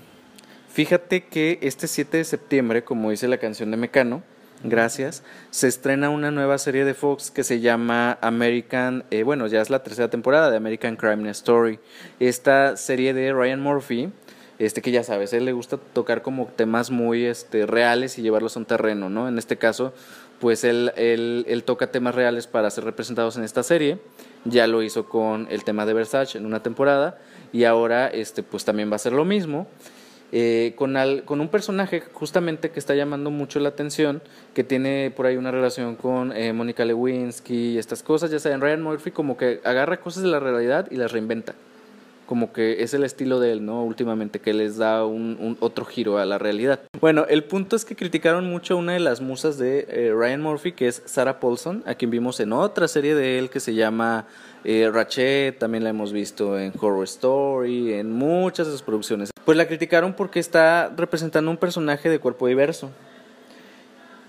Fíjate que este 7 de septiembre, como dice la canción de Mecano, gracias, se estrena una nueva serie de Fox que se llama American, eh, bueno, ya es la tercera temporada de American Crime Story. Esta serie de Ryan Murphy, este que ya sabes, él le gusta tocar como temas muy este, reales y llevarlos a un terreno, ¿no? En este caso, pues él, él, él toca temas reales para ser representados en esta serie. Ya lo hizo con el tema de Versace en una temporada y ahora este, pues también va a hacer lo mismo eh, con, al- con un personaje justamente que está llamando mucho la atención, que tiene por ahí una relación con eh, Mónica Lewinsky y estas cosas, ya saben, Ryan Murphy como que agarra cosas de la realidad y las reinventa. Como que es el estilo de él, ¿no? Últimamente, que les da un, otro giro a la realidad. Bueno, el punto es que criticaron mucho a una de las musas de eh, Ryan Murphy, que es Sarah Paulson, a quien vimos en otra serie de él que se llama eh, Ratchet, también la hemos visto en Horror Story, en muchas de sus producciones. Pues la criticaron porque está representando un personaje de cuerpo diverso.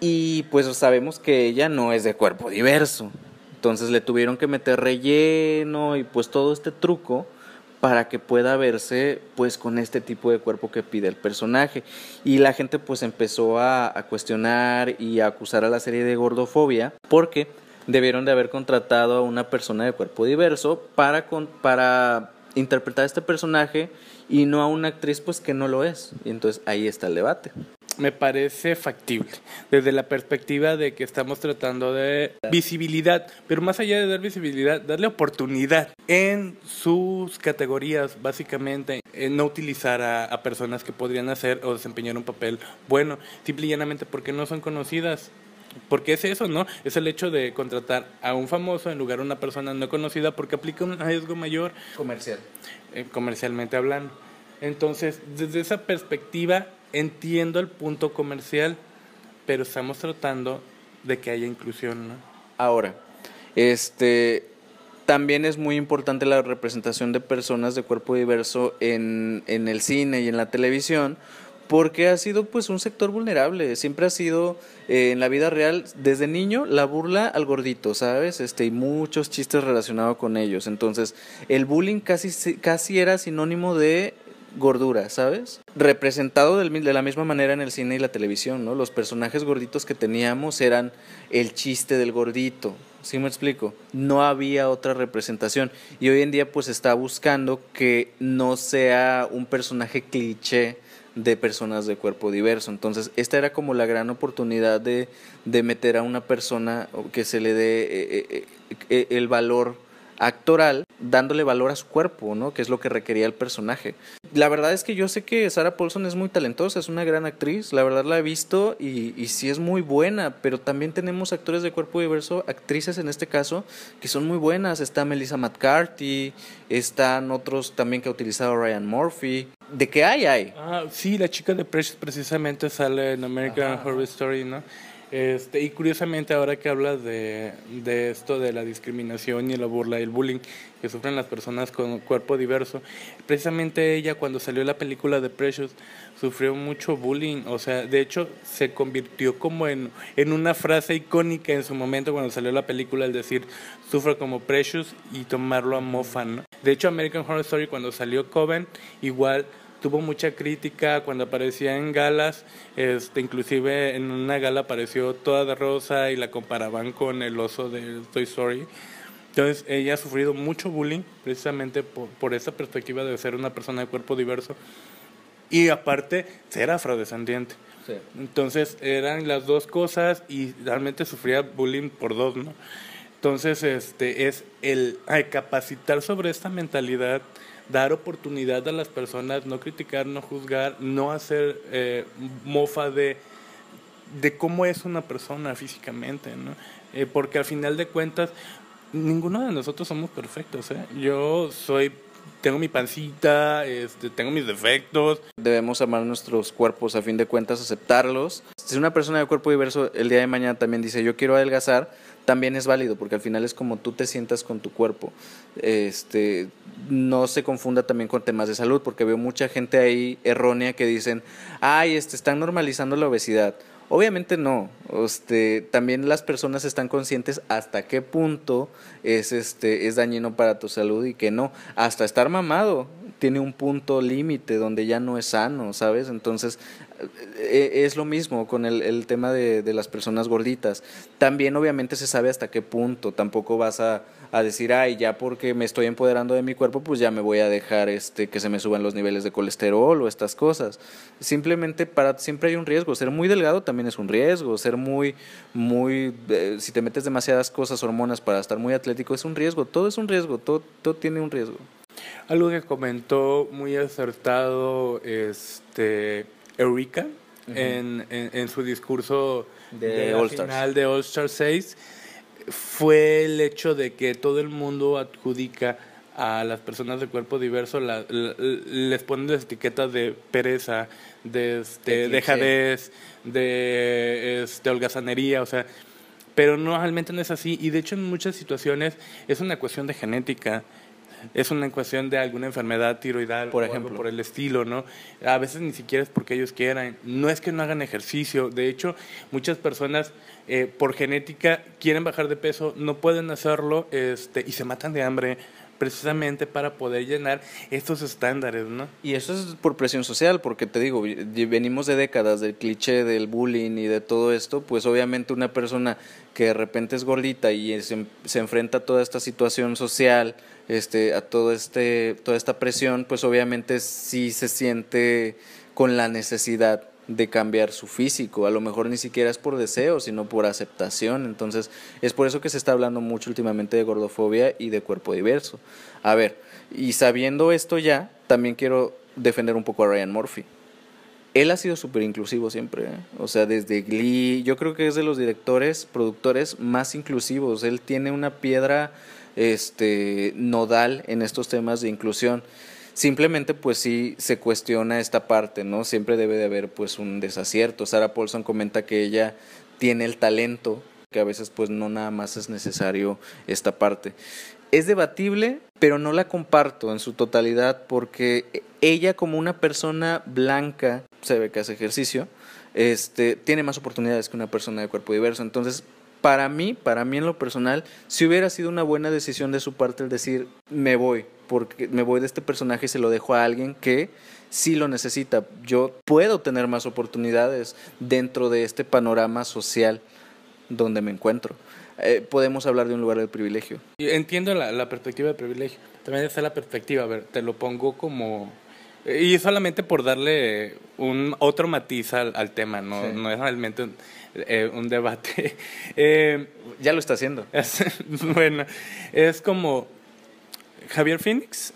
Y pues sabemos que ella no es de cuerpo diverso. Entonces le tuvieron que meter relleno y pues todo este truco para que pueda verse pues con este tipo de cuerpo que pide el personaje. Y la gente pues empezó a, a cuestionar y a acusar a la serie de gordofobia porque debieron de haber contratado a una persona de cuerpo diverso para, con- para interpretar este personaje y no a una actriz pues que no lo es. Y entonces ahí está el debate. Me parece factible, desde la perspectiva de que estamos tratando de visibilidad, pero más allá de dar visibilidad, darle oportunidad en sus categorías, básicamente, en no utilizar a, a personas que podrían hacer o desempeñar un papel bueno, simple y llanamente porque no son conocidas. Porque es eso, ¿no? Es el hecho de contratar a un famoso en lugar de una persona no conocida porque aplica un riesgo mayor Comercial. eh, comercialmente hablando. Entonces, desde esa perspectiva, entiendo el punto comercial, pero estamos tratando de que haya inclusión. Ahora, este también es muy importante la representación de personas de cuerpo diverso en, en el cine y en la televisión, porque ha sido pues un sector vulnerable, siempre ha sido eh, en la vida real desde niño la burla al gordito, ¿sabes? Este y muchos chistes relacionados con ellos. Entonces, el bullying casi casi era sinónimo de gordura, ¿sabes? Representado de la misma manera en el cine y la televisión, ¿no? Los personajes gorditos que teníamos eran el chiste del gordito, ¿sí me explico? No había otra representación y hoy en día pues está buscando que no sea un personaje cliché de personas de cuerpo diverso. Entonces, esta era como la gran oportunidad de, de meter a una persona que se le dé eh, eh, eh, el valor actoral dándole valor a su cuerpo, ¿no? Que es lo que requería el personaje. La verdad es que yo sé que Sarah Paulson es muy talentosa, es una gran actriz, la verdad la he visto y, y sí es muy buena, pero también tenemos actores de cuerpo diverso, actrices en este caso, que son muy buenas. Está Melissa McCarthy, están otros también que ha utilizado Ryan Murphy. ¿De qué hay? Hay. Ah, sí, la chica de Precious precisamente sale en American Horror Story, ¿no? Este, y curiosamente ahora que hablas de, de esto de la discriminación y la burla y el bullying que sufren las personas con cuerpo diverso, precisamente ella cuando salió la película de Precious sufrió mucho bullying, o sea, de hecho se convirtió como en, en una frase icónica en su momento cuando salió la película, el decir, sufre como Precious y tomarlo a mofa, ¿no? De hecho, American Horror Story cuando salió Coven, igual tuvo mucha crítica cuando aparecía en galas, este, inclusive en una gala apareció toda de rosa y la comparaban con el oso de Toy Story. Entonces ella ha sufrido mucho bullying precisamente por, por esa perspectiva de ser una persona de cuerpo diverso y aparte ser afrodescendiente. Entonces eran las dos cosas y realmente sufría bullying por dos, ¿no? Entonces este es el ay, capacitar sobre esta mentalidad dar oportunidad a las personas, no criticar, no juzgar, no hacer eh, mofa de, de cómo es una persona físicamente, ¿no? Eh, porque al final de cuentas, ninguno de nosotros somos perfectos, ¿eh? Yo soy, tengo mi pancita, este, tengo mis defectos. Debemos amar nuestros cuerpos, a fin de cuentas, aceptarlos. Si una persona de cuerpo diverso el día de mañana también dice yo quiero adelgazar, también es válido, porque al final es como tú te sientas con tu cuerpo. Este, no se confunda también con temas de salud, porque veo mucha gente ahí errónea que dicen, ay, este, están normalizando la obesidad. Obviamente no, este, también las personas están conscientes hasta qué punto es, este, es dañino para tu salud y que no. Hasta estar mamado tiene un punto límite donde ya no es sano, ¿sabes? Entonces, eh, es lo mismo con el, tema de, de, las personas gorditas. También obviamente se sabe hasta qué punto, tampoco vas a, a, decir, ay, ya porque me estoy empoderando de mi cuerpo, pues ya me voy a dejar este, que se me suban los niveles de colesterol o estas cosas. Simplemente para, siempre hay un riesgo. Ser muy delgado también es un riesgo. Ser muy, muy, eh, si te metes demasiadas cosas, hormonas para estar muy atlético, es un riesgo. Todo es un riesgo, todo, todo tiene un riesgo. Algo que comentó muy acertado este Eureka uh -huh. en, en, en, su discurso de, de All final de All Star 6 fue el hecho de que todo el mundo adjudica a las personas de cuerpo diverso la, la, les ponen las etiquetas de pereza, de, este, dejadez, de este, holgazanería, o sea, pero no, realmente no es así. Y de hecho en muchas situaciones es una cuestión de genética es una cuestión de alguna enfermedad tiroidal por ejemplo. por el estilo no a veces ni siquiera es porque ellos quieran. No es que no hagan ejercicio. De hecho muchas personas eh, por genética quieren bajar de peso no pueden hacerlo este y se matan de hambre precisamente para poder llenar estos estándares, ¿no? Y eso es por presión social, porque te digo, venimos de décadas del cliché del bullying y de todo esto, pues obviamente una persona que de repente es gordita y se, se enfrenta a toda esta situación social, este, a todo este, toda esta presión, pues obviamente sí se siente con la necesidad de cambiar su físico. A lo mejor ni siquiera es por deseo, sino por aceptación. Entonces, es por eso que se está hablando mucho últimamente de gordofobia y de cuerpo diverso. A ver, y sabiendo esto ya, también quiero defender un poco a Ryan Murphy. Él ha sido súper inclusivo siempre, ¿eh? o sea, desde Glee, yo creo que es de los directores, productores más inclusivos. Él tiene una piedra este, nodal en estos temas de inclusión simplemente pues sí se cuestiona esta parte, ¿no? Siempre debe de haber pues un desacierto. Sarah Paulson comenta que ella tiene el talento, que a veces pues no nada más es necesario esta parte. Es debatible, pero no la comparto en su totalidad porque ella como una persona blanca, se ve que hace ejercicio, este, tiene más oportunidades que una persona de cuerpo diverso. Entonces, para mí, para mí en lo personal, si hubiera sido una buena decisión de su parte el decir, me voy, porque me voy de este personaje y se lo dejo a alguien que sí lo necesita. Yo puedo tener más oportunidades dentro de este panorama social donde me encuentro. Eh, podemos hablar de un lugar de privilegio. Entiendo la, la perspectiva de privilegio. También está la perspectiva, a ver, te lo pongo como y solamente por darle un otro matiz al, al tema, no, sí. no es realmente un, eh, un debate. (laughs) Eh, ya lo está haciendo. (laughs) Es, bueno, es como Javier Phoenix,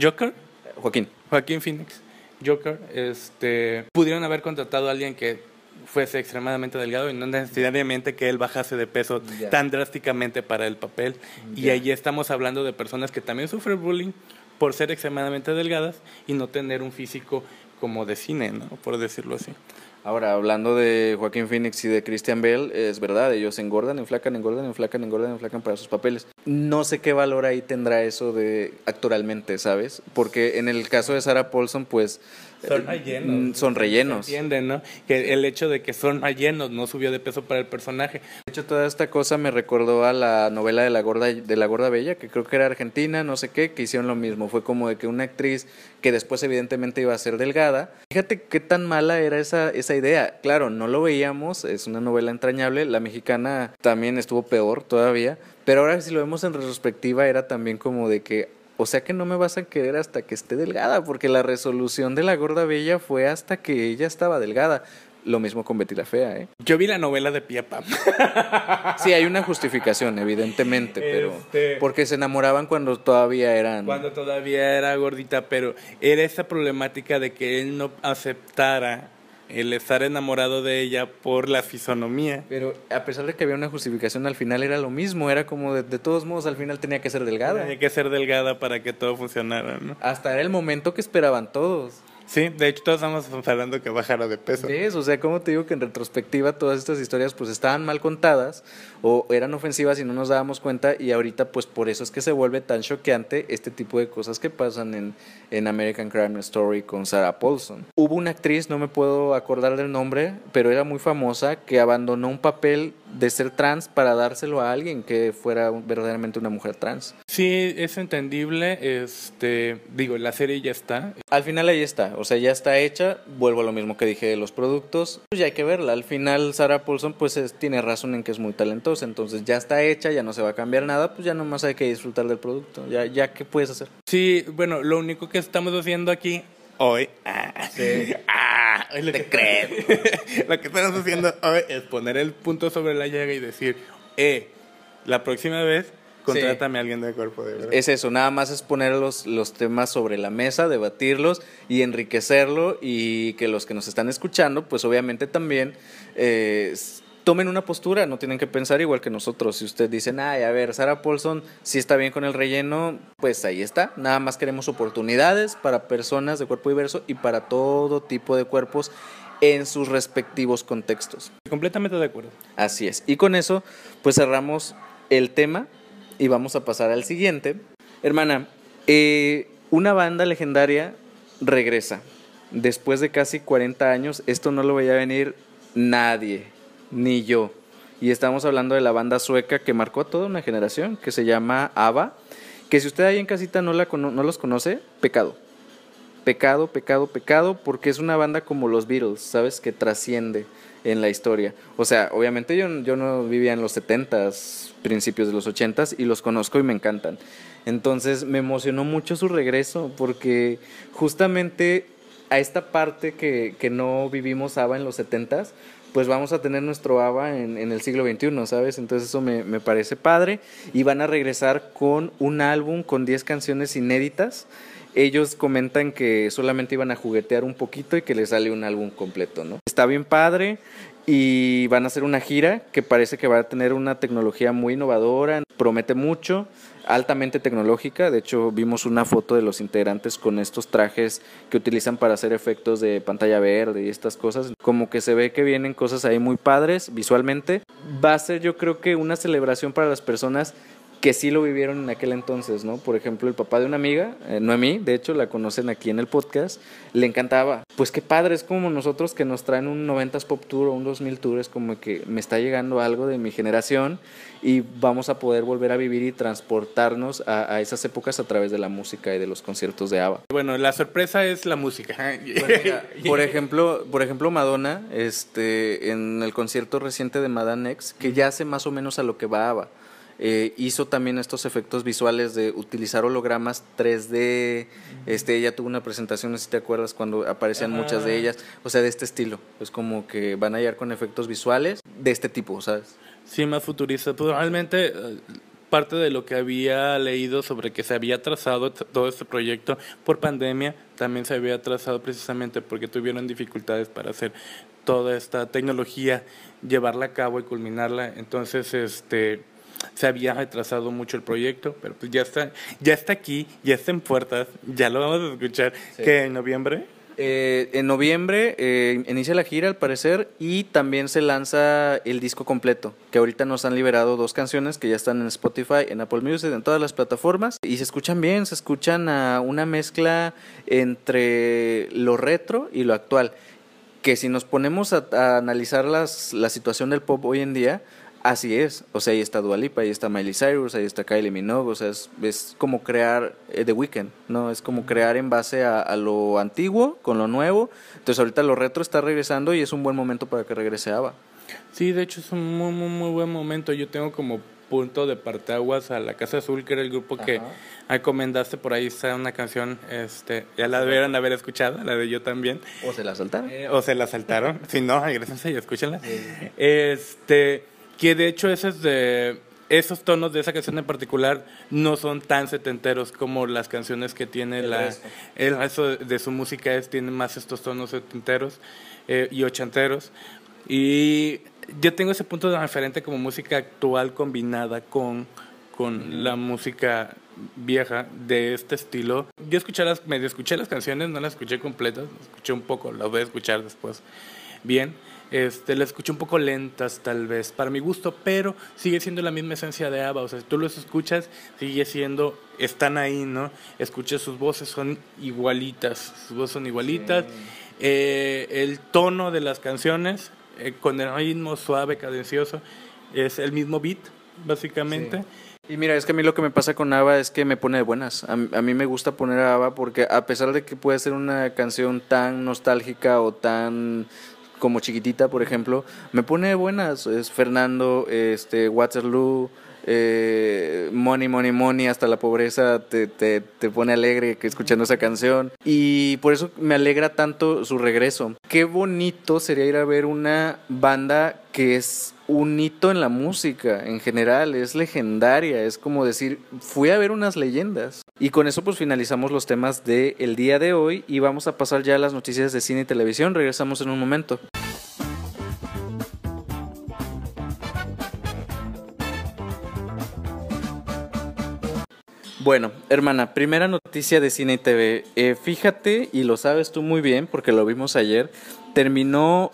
Joker, Joaquín. Joaquín Phoenix, Joker, este, pudieron haber contratado a alguien que fuese extremadamente delgado y no necesariamente que él bajase de peso tan drásticamente para el papel. Y allí estamos hablando de personas que también sufren bullying por ser extremadamente delgadas y no tener un físico como de cine, ¿no? Por decirlo así. Ahora, hablando de Joaquín Phoenix y de Christian Bale, es verdad, ellos engordan, enflacan, engordan, enflacan, engordan, enflacan para sus papeles. No sé qué valor ahí tendrá eso de actoralmente, ¿sabes? Porque en el caso de Sarah Paulson, pues... Son eh, rellenos. mm, Son rellenos. De Entienden, ¿no? Que el hecho de que son rellenos no subió de peso para el personaje. hecho, toda esta cosa me recordó a la novela de la gorda de la gorda bella, que creo que era argentina, no sé qué, que hicieron lo mismo. Fue como de que una actriz que después evidentemente iba a ser delgada. Fíjate qué tan mala era esa, esa idea. Claro, no lo veíamos, es una novela entrañable. La mexicana también estuvo peor todavía. Pero ahora si lo vemos en retrospectiva era también como de que, o sea que no me vas a querer hasta que esté delgada, porque la resolución de la gorda bella fue hasta que ella estaba delgada. Lo mismo con Betty la Fea, ¿eh? Yo vi la novela de Pia Pam. (laughs) Sí, hay una justificación, evidentemente, pero Este- porque se enamoraban cuando todavía eran cuando todavía era gordita, pero era esa problemática de que él no aceptara el estar enamorado de ella por la fisonomía. pero a pesar de que había una justificación al final era lo mismo, era como de, de todos modos al final tenía que ser delgada. Tenía que ser delgada para que todo funcionara, ¿no? Hasta era el momento que esperaban todos. Sí, de hecho todos estamos esperando que bajara de peso. ¿Ves? O sea, como te digo que en retrospectiva todas estas historias pues estaban mal contadas o eran ofensivas y no nos dábamos cuenta y ahorita pues por eso es que se vuelve tan choqueante este tipo de cosas que pasan en, en American Crime Story con Sarah Paulson. Hubo una actriz, no me puedo acordar del nombre, pero era muy famosa que abandonó un papel de ser trans para dárselo a alguien que fuera verdaderamente una mujer trans. Sí, es entendible. Este, digo, la serie ya está. Al final ahí está, o sea, ya está hecha. Vuelvo a lo mismo que dije de los productos. Pues ya hay que verla. Al final Sarah Paulson pues es- tiene razón en que es muy talentosa, entonces ya está hecha, ya no se va a cambiar nada, pues ya nomás hay que disfrutar del producto. Ya, ya qué puedes hacer. Sí, bueno, lo único que estamos haciendo aquí hoy. Ah, ah, hoy lo que- (laughs) lo que estamos haciendo hoy es poner el punto sobre la llaga y decir, eh, la próxima vez contrátame a alguien de cuerpo de verdad. Es eso, nada más es poner los, los temas sobre la mesa, debatirlos y enriquecerlo y que los que nos están escuchando, pues obviamente también eh, tomen una postura, no tienen que pensar igual que nosotros. Si ustedes dicen, ay, a ver, Sarah Paulson sí está bien con el relleno, pues ahí está. Nada más queremos oportunidades para personas de cuerpo diverso y para todo tipo de cuerpos en sus respectivos contextos. Completamente de acuerdo. Así es. Y con eso, pues cerramos el tema y vamos a pasar al siguiente. Hermana, eh, una banda legendaria regresa. Después de casi 40 años, esto no lo veía venir nadie, ni yo. Y estamos hablando de la banda sueca que marcó a toda una generación, que se llama ABBA. Que si usted ahí en casita no, la no los conoce, pecado. Pecado, pecado, pecado, porque es una banda como los Beatles, ¿sabes? Que trasciende en la historia. O sea, obviamente yo, yo no vivía en los 70s, principios de los 80s, y los conozco y me encantan. Entonces me emocionó mucho su regreso, porque justamente a esta parte que, que no vivimos ABBA en los 70s, pues vamos a tener nuestro ABBA en, en el siglo XXI, ¿sabes? Entonces eso me, me parece padre. Y van a regresar con un álbum con 10 canciones inéditas. Ellos comentan que solamente iban a juguetear un poquito y que les sale un álbum completo, ¿no? Está bien padre y van a hacer una gira que parece que va a tener una tecnología muy innovadora, promete mucho, altamente tecnológica. De hecho, vimos una foto de los integrantes con estos trajes que utilizan para hacer efectos de pantalla verde y estas cosas. Como que se ve que vienen cosas ahí muy padres visualmente. Va a ser yo creo que una celebración para las personas que sí lo vivieron en aquel entonces, ¿no? Por ejemplo, el papá de una amiga, eh, Noemí, de hecho la conocen aquí en el podcast, le encantaba. Pues qué padre, es como nosotros que nos traen un 90s Pop Tour o un 2000 Tour, es como que me está llegando algo de mi generación y vamos a poder volver a vivir y transportarnos a, a esas épocas a través de la música y de los conciertos de ABBA. Bueno, la sorpresa es la música. (laughs) Por ejemplo, por ejemplo Madonna, este, en el concierto reciente de Madame X, que ya hace más o menos a lo que va ABBA, eh, hizo también estos efectos visuales de utilizar hologramas 3D. Este, ella tuvo una presentación, no sé si te acuerdas, cuando aparecían Ajá. muchas de ellas, o sea, de este estilo. Es como que van a llegar con efectos visuales de este tipo, ¿sabes? Sí, más futurista. Probablemente eh, parte de lo que había leído sobre que se había trazado todo este proyecto por pandemia, también se había trazado precisamente porque tuvieron dificultades para hacer toda esta tecnología, llevarla a cabo y culminarla. Entonces, este se había retrasado mucho el proyecto, pero pues ya está, ya está aquí, ya está en puertas, ya lo vamos a escuchar que en noviembre. Eh, en noviembre eh, inicia la gira al parecer y también se lanza el disco completo, que ahorita nos han liberado dos canciones que ya están en Spotify, en Apple Music, en todas las plataformas y se escuchan bien, se escuchan a una mezcla entre lo retro y lo actual, que si nos ponemos a, a analizar las, la situación del pop hoy en día, Así es, o sea, ahí está Dualipa, ahí está Miley Cyrus, ahí está Kylie Minogue, o sea, es, es como crear eh, The Weeknd, ¿no? Es como crear en base a, a, lo antiguo con lo nuevo. Entonces ahorita lo retro está regresando y es un buen momento para que regrese ABBA. Sí, de hecho es un muy, muy, muy buen momento. Yo tengo como punto de parteaguas a la Casa Azul, que era el grupo que recomendaste por ahí está una canción, este, ya la deberían haber escuchado, la de yo también. O se la saltaron. Eh, o se la saltaron. (laughs) si no, gracias y escúchenla. Sí. Este que de hecho esos, de, esos tonos de esa canción en particular no son tan setenteros como las canciones que tiene el la, resto. el resto de su música es, tiene más estos tonos setenteros eh, y ochenteros. Y yo tengo ese punto de referente como música actual combinada con, con la música vieja de este estilo. Yo escuché las, medio escuché las canciones, no las escuché completas, escuché un poco, las voy a escuchar después bien. Este, la escuché un poco lentas tal vez, para mi gusto, pero sigue siendo la misma esencia de ABBA, o sea, si tú los escuchas, sigue siendo, están ahí, ¿no? Escuchas sus voces, son igualitas, sus voces son igualitas, sí. eh, el tono de las canciones, eh, con el ritmo suave, cadencioso, es el mismo beat, básicamente. Sí. Y mira, es que a mí lo que me pasa con ABBA es que me pone de buenas. A, a, mí me gusta poner a ABBA porque a pesar de que puede ser una canción tan nostálgica o tan como chiquitita, por ejemplo, me pone buenas. Es Fernando, este, Waterloo, eh, Money, Money, Money, hasta la pobreza te, te, te, pone alegre escuchando esa canción. Y por eso me alegra tanto su regreso. Qué bonito sería ir a ver una banda que es un hito en la música en general, es legendaria, es como decir, fui a ver unas leyendas. Y con eso pues finalizamos los temas del el día de hoy y vamos a pasar ya a las noticias de cine y televisión, regresamos en un momento. Bueno, hermana, primera noticia de cine y TV. Eh, fíjate, y lo sabes tú muy bien porque lo vimos ayer, terminó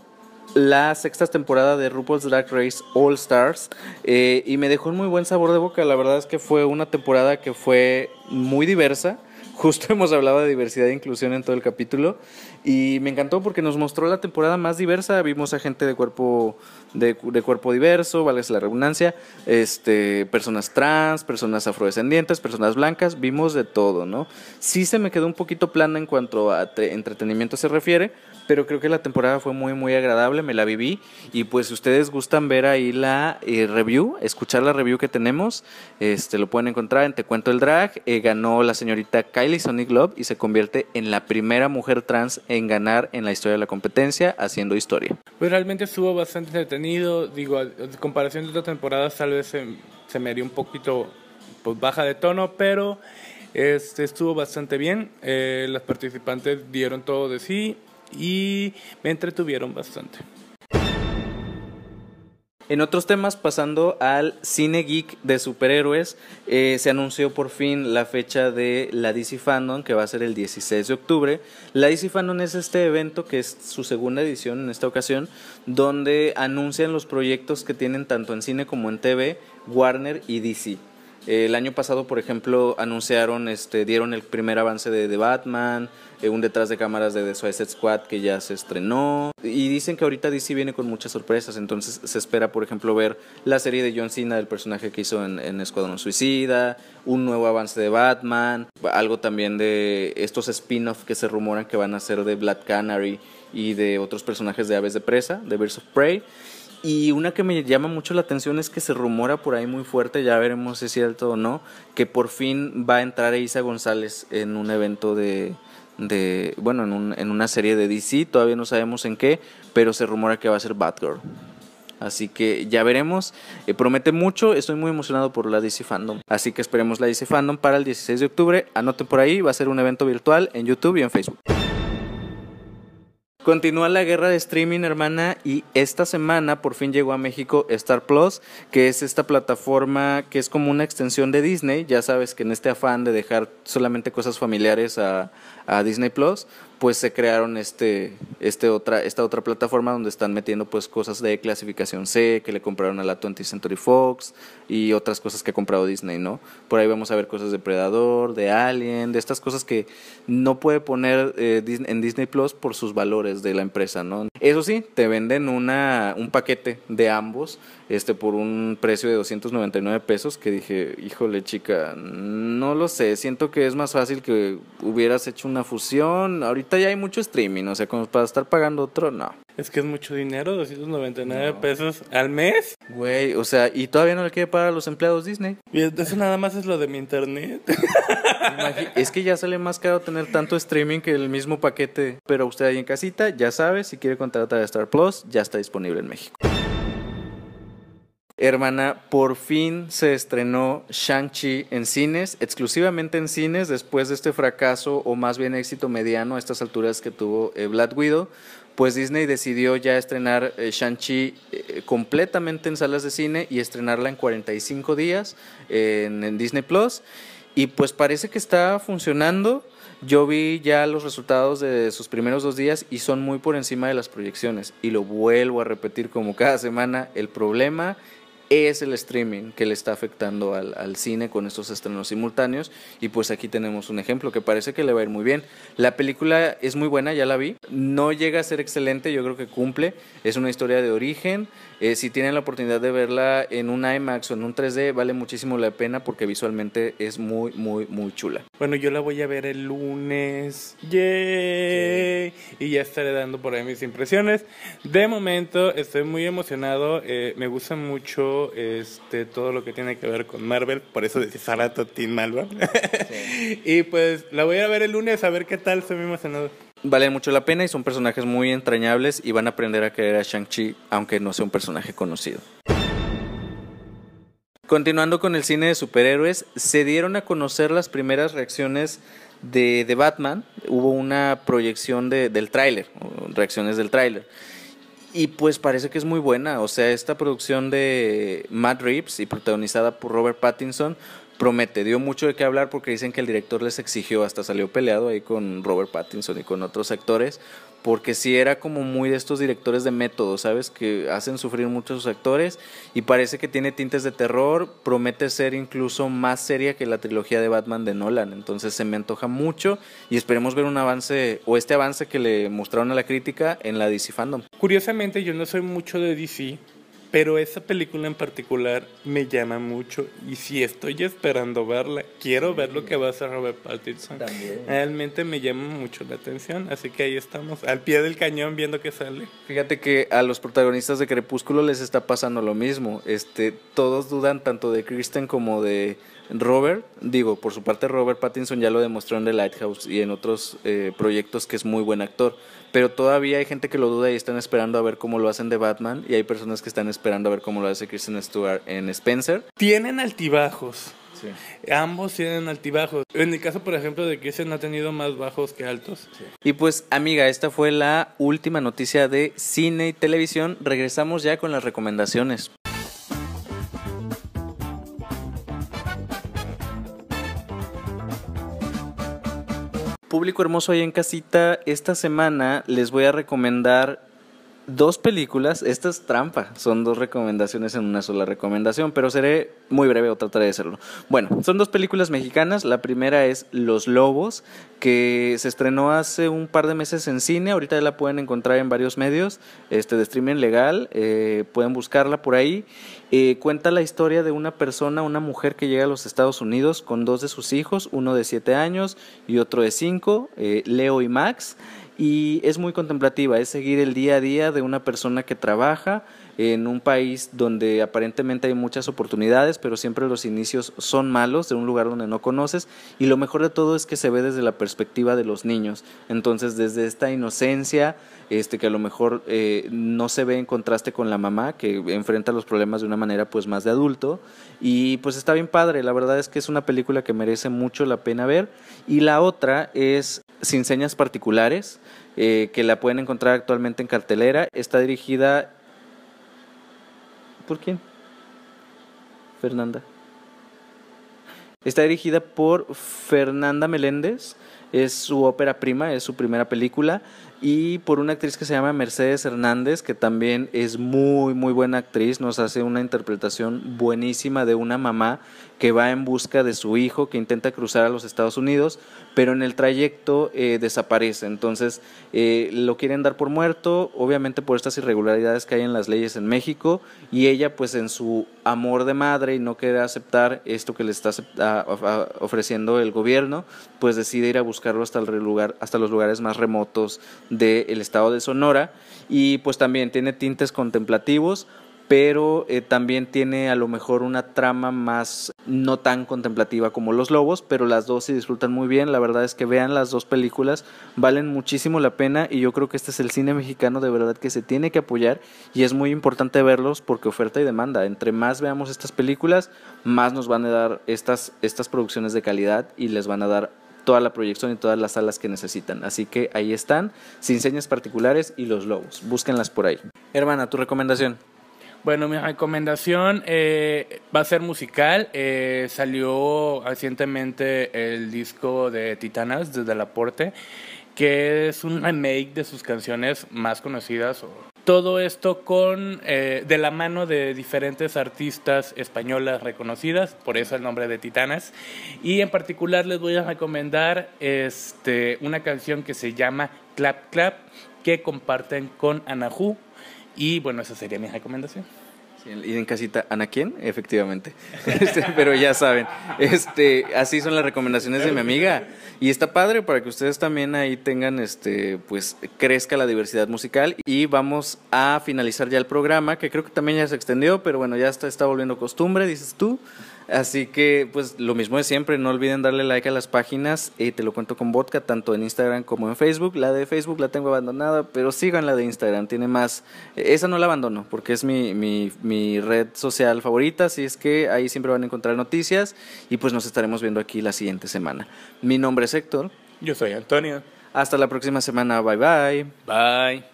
la sexta temporada de RuPaul's Drag Race All Stars eh, y me dejó un muy buen sabor de boca. La verdad es que fue una temporada que fue muy diversa. (laughs) Justo hemos hablado de diversidad e inclusión en todo el capítulo y me encantó porque nos mostró la temporada más diversa. Vimos a gente de cuerpo de, de cuerpo diverso, vale la redundancia, este, personas trans, personas afrodescendientes, personas blancas, vimos de todo, ¿no? Sí se me quedó un poquito plana en cuanto a entretenimiento se refiere, pero creo que la temporada fue muy muy agradable, me la viví. Y pues si ustedes gustan ver ahí la eh, review, escuchar la review que tenemos, este lo pueden encontrar en Te Cuento el Drag, eh, ganó la señorita Kylie Sonic Love y se convierte en la primera mujer trans en ganar en la historia de la competencia haciendo historia. Pues realmente estuvo bastante entretenido, digo, en comparación de otras temporadas tal vez se, se me dio un poquito pues, baja de tono, pero este estuvo bastante bien, eh, las participantes dieron todo de sí y me entretuvieron bastante. En otros temas, pasando al cine geek de superhéroes, eh, se anunció por fin la fecha de la DC Fandom, que va a ser el 16 de octubre. La DC Fandom es este evento, que es su segunda edición en esta ocasión, donde anuncian los proyectos que tienen tanto en cine como en TV, Warner y DC. El año pasado, por ejemplo, anunciaron, este, dieron el primer avance de Batman, eh, un detrás de cámaras de The Suicide Squad que ya se estrenó. Y dicen que ahorita DC viene con muchas sorpresas, entonces se espera, por ejemplo, ver la serie de John Cena, del personaje que hizo en, en Escuadrón Suicida, un nuevo avance de Batman, algo también de estos spin-off que se rumoran que van a ser de Black Canary y de otros personajes de Aves de Presa, de Birds of Prey. Y una que me llama mucho la atención es que se rumora por ahí muy fuerte, ya veremos si es cierto o no, que por fin va a entrar Isa González en un evento de, de bueno, en, un, en una serie de DC, todavía no sabemos en qué, pero se rumora que va a ser Batgirl. Así que ya veremos. Eh, promete mucho. Estoy muy emocionado por la DC Fandom. Así que esperemos la DC Fandom para el 16 de octubre. Anoten por ahí. Va a ser un evento virtual en YouTube y en Facebook. Continúa la guerra de streaming, hermana, y esta semana por fin llegó a México Star Plus, que es esta plataforma que es como una extensión de Disney. Ya sabes que en este afán de dejar solamente cosas familiares a, a Disney Plus, pues se crearon este, este otra, esta otra plataforma donde están metiendo pues cosas de clasificación C que le compraron a la 20th Century Fox y otras cosas que ha comprado Disney, ¿no? Por ahí vamos a ver cosas de Predador, de Alien, de estas cosas que no puede poner eh, en Disney Plus por sus valores de la empresa, ¿no? Eso sí, te venden una, un paquete de ambos este por un precio de 299 pesos que dije, híjole chica, no lo sé, siento que es más fácil que hubieras hecho una fusión, ahorita ya hay mucho streaming, o sea, como para estar pagando otro, no. Es que es mucho dinero, 299 pesos al mes. Güey, o sea, y todavía no le quiere pagar a los empleados Disney. Y eso nada más es lo de mi internet. es que ya sale más caro tener tanto streaming que el mismo paquete. Pero usted ahí en casita, ya sabe, si quiere contratar a Star Plus, ya está disponible en México. Hermana, por fin se estrenó Shang-Chi en cines, exclusivamente en cines, después de este fracaso o más bien éxito mediano a estas alturas que tuvo eh, Black Widow. Pues Disney decidió ya estrenar eh, Shang-Chi eh, completamente en salas de cine y estrenarla en 45 días en, en Disney Plus. Y pues parece que está funcionando. Yo vi ya los resultados de sus primeros dos días y son muy por encima de las proyecciones. Y lo vuelvo a repetir como cada semana. El problema es el streaming que le está afectando al, al, cine con estos estrenos simultáneos y pues aquí tenemos un ejemplo que parece que le va a ir muy bien. La película es muy buena, ya la vi, no llega a ser excelente, yo creo que cumple, es una historia de origen, eh, si tienen la oportunidad de verla en un IMAX o en un 3D, vale muchísimo la pena porque visualmente es muy, muy, muy chula. Bueno, yo la voy a ver el lunes. ¡Yay! Y ya estaré dando por ahí mis impresiones. De momento estoy muy emocionado. Eh, me gusta mucho este todo lo que tiene que ver con Marvel. Por eso decía Sarato Team Marvel. y pues la voy a ver el lunes a ver qué tal. Estoy muy emocionado vale mucho la pena y son personajes muy entrañables y van a aprender a querer a Shang-Chi aunque no sea un personaje conocido. Continuando con el cine de superhéroes, se dieron a conocer las primeras reacciones de, de Batman. Hubo una proyección de, del tráiler, reacciones del tráiler. Y pues parece que es muy buena. O sea, esta producción de Matt Reeves y protagonizada por Robert Pattinson promete, dio mucho de qué hablar porque dicen que el director les exigió, hasta salió peleado ahí con Robert Pattinson y con otros actores, porque sí era como muy de estos directores de método, ¿sabes? Que hacen sufrir mucho a sus actores y parece que tiene tintes de terror, promete ser incluso más seria que la trilogía de Batman de Nolan, entonces se me antoja mucho y esperemos ver un avance o este avance que le mostraron a la crítica en la DC Fandom. Curiosamente yo no soy mucho de DC, pero esa película en particular me llama mucho y si estoy esperando verla, quiero ver lo que va a hacer Robert Pattinson. Realmente me llama mucho la atención, así que ahí estamos, al pie del cañón viendo qué sale. Fíjate que a los protagonistas de Crepúsculo les está pasando lo mismo. Este, todos dudan tanto de Kristen como de Robert, digo, por su parte Robert Pattinson ya lo demostró en The Lighthouse y en otros eh, proyectos que es muy buen actor, pero todavía hay gente que lo duda y están esperando a ver cómo lo hacen de Batman y hay personas que están esperando a ver cómo lo hace Kristen Stewart en Spencer. Tienen altibajos. Ambos tienen altibajos. En el caso, por ejemplo, de Kristen ha tenido más bajos que altos. Y pues, amiga, esta fue la última noticia de cine y televisión. Regresamos ya con las recomendaciones. público hermoso ahí en casita, esta semana les voy a recomendar dos películas. Esta es trampa, son dos recomendaciones en una sola recomendación, pero seré muy breve o trataré de hacerlo. Bueno, son dos películas mexicanas. La primera es Los Lobos, que se estrenó hace un par de meses en cine. Ahorita ya la pueden encontrar en varios medios este, de streaming legal. Eh, pueden buscarla por ahí. Eh, cuenta la historia de una persona, una mujer que llega a los Estados Unidos con dos de sus hijos, uno de siete años y otro de cinco, eh, Leo y Max y es muy contemplativa, es seguir el día a día de una persona que trabaja en un país donde aparentemente hay muchas oportunidades, pero siempre los inicios son malos, de un lugar donde no conoces, y lo mejor de todo es que se ve desde la perspectiva de los niños. Entonces, desde esta inocencia, este, que a lo mejor eh, no se ve en contraste con la mamá, que enfrenta los problemas de una manera pues más de adulto, y pues está bien padre, la verdad es que es una película que merece mucho la pena ver, y la otra es Sin Señas Particulares, eh, que la pueden encontrar actualmente en cartelera, está dirigida ¿Por quién? Fernanda. Está dirigida por Fernanda Meléndez, es su ópera prima, es su primera película y por una actriz que se llama Mercedes Hernández, que también es muy, muy buena actriz, nos hace una interpretación buenísima de una mamá que va en busca de su hijo, que intenta cruzar a los Estados Unidos, pero en el trayecto eh, desaparece. Entonces eh, lo quieren dar por muerto, obviamente por estas irregularidades que hay en las leyes en México, y ella pues en su amor de madre y no quiere aceptar esto que le está ofreciendo el gobierno, pues decide ir a buscarlo hasta, el lugar, hasta los lugares más remotos del estado de Sonora y pues también tiene tintes contemplativos, pero eh, también tiene a lo mejor una trama más no tan contemplativa como Los Lobos, pero las dos se disfrutan muy bien. La verdad es que vean las dos películas, valen muchísimo la pena y yo creo que este es el cine mexicano de verdad que se tiene que apoyar y es muy importante verlos porque oferta y demanda. Entre más veamos estas películas, más nos van a dar estas, estas producciones de calidad y les van a dar toda la proyección y todas las salas que necesitan. Así que ahí están, sin señas particulares y los lobos. Búsquenlas por ahí. Hermana, tu recomendación. Bueno, mi recomendación eh, va a ser musical. Eh, salió recientemente el disco de Titanas desde el aporte, que es un remake de sus canciones más conocidas todo esto con eh, de la mano de diferentes artistas españolas reconocidas, por eso el nombre de Titanas. Y en particular les voy a recomendar este, una canción que se llama Clap Clap, que comparten con Anahu. Y bueno, esa sería mi recomendación y en casita, ¿Ana quién? Efectivamente. (laughs) Este, pero ya saben, este, así son las recomendaciones de mi amiga. Y está padre para que ustedes también ahí tengan, este, pues, crezca la diversidad musical. Y vamos a finalizar ya el programa, que creo que también ya se extendió, pero bueno, ya está, está volviendo costumbre, dices tú. Así que, pues lo mismo de siempre, no olviden darle like a las páginas, y te lo cuento con vodka, tanto en Instagram como en Facebook. La de Facebook la tengo abandonada, pero sigan la de Instagram, tiene más. Esa no la abandono, porque es mi, mi, mi red social favorita, así es que ahí siempre van a encontrar noticias y pues nos estaremos viendo aquí la siguiente semana. Mi nombre es Héctor. Yo soy Antonio. Hasta la próxima semana, bye bye. Bye.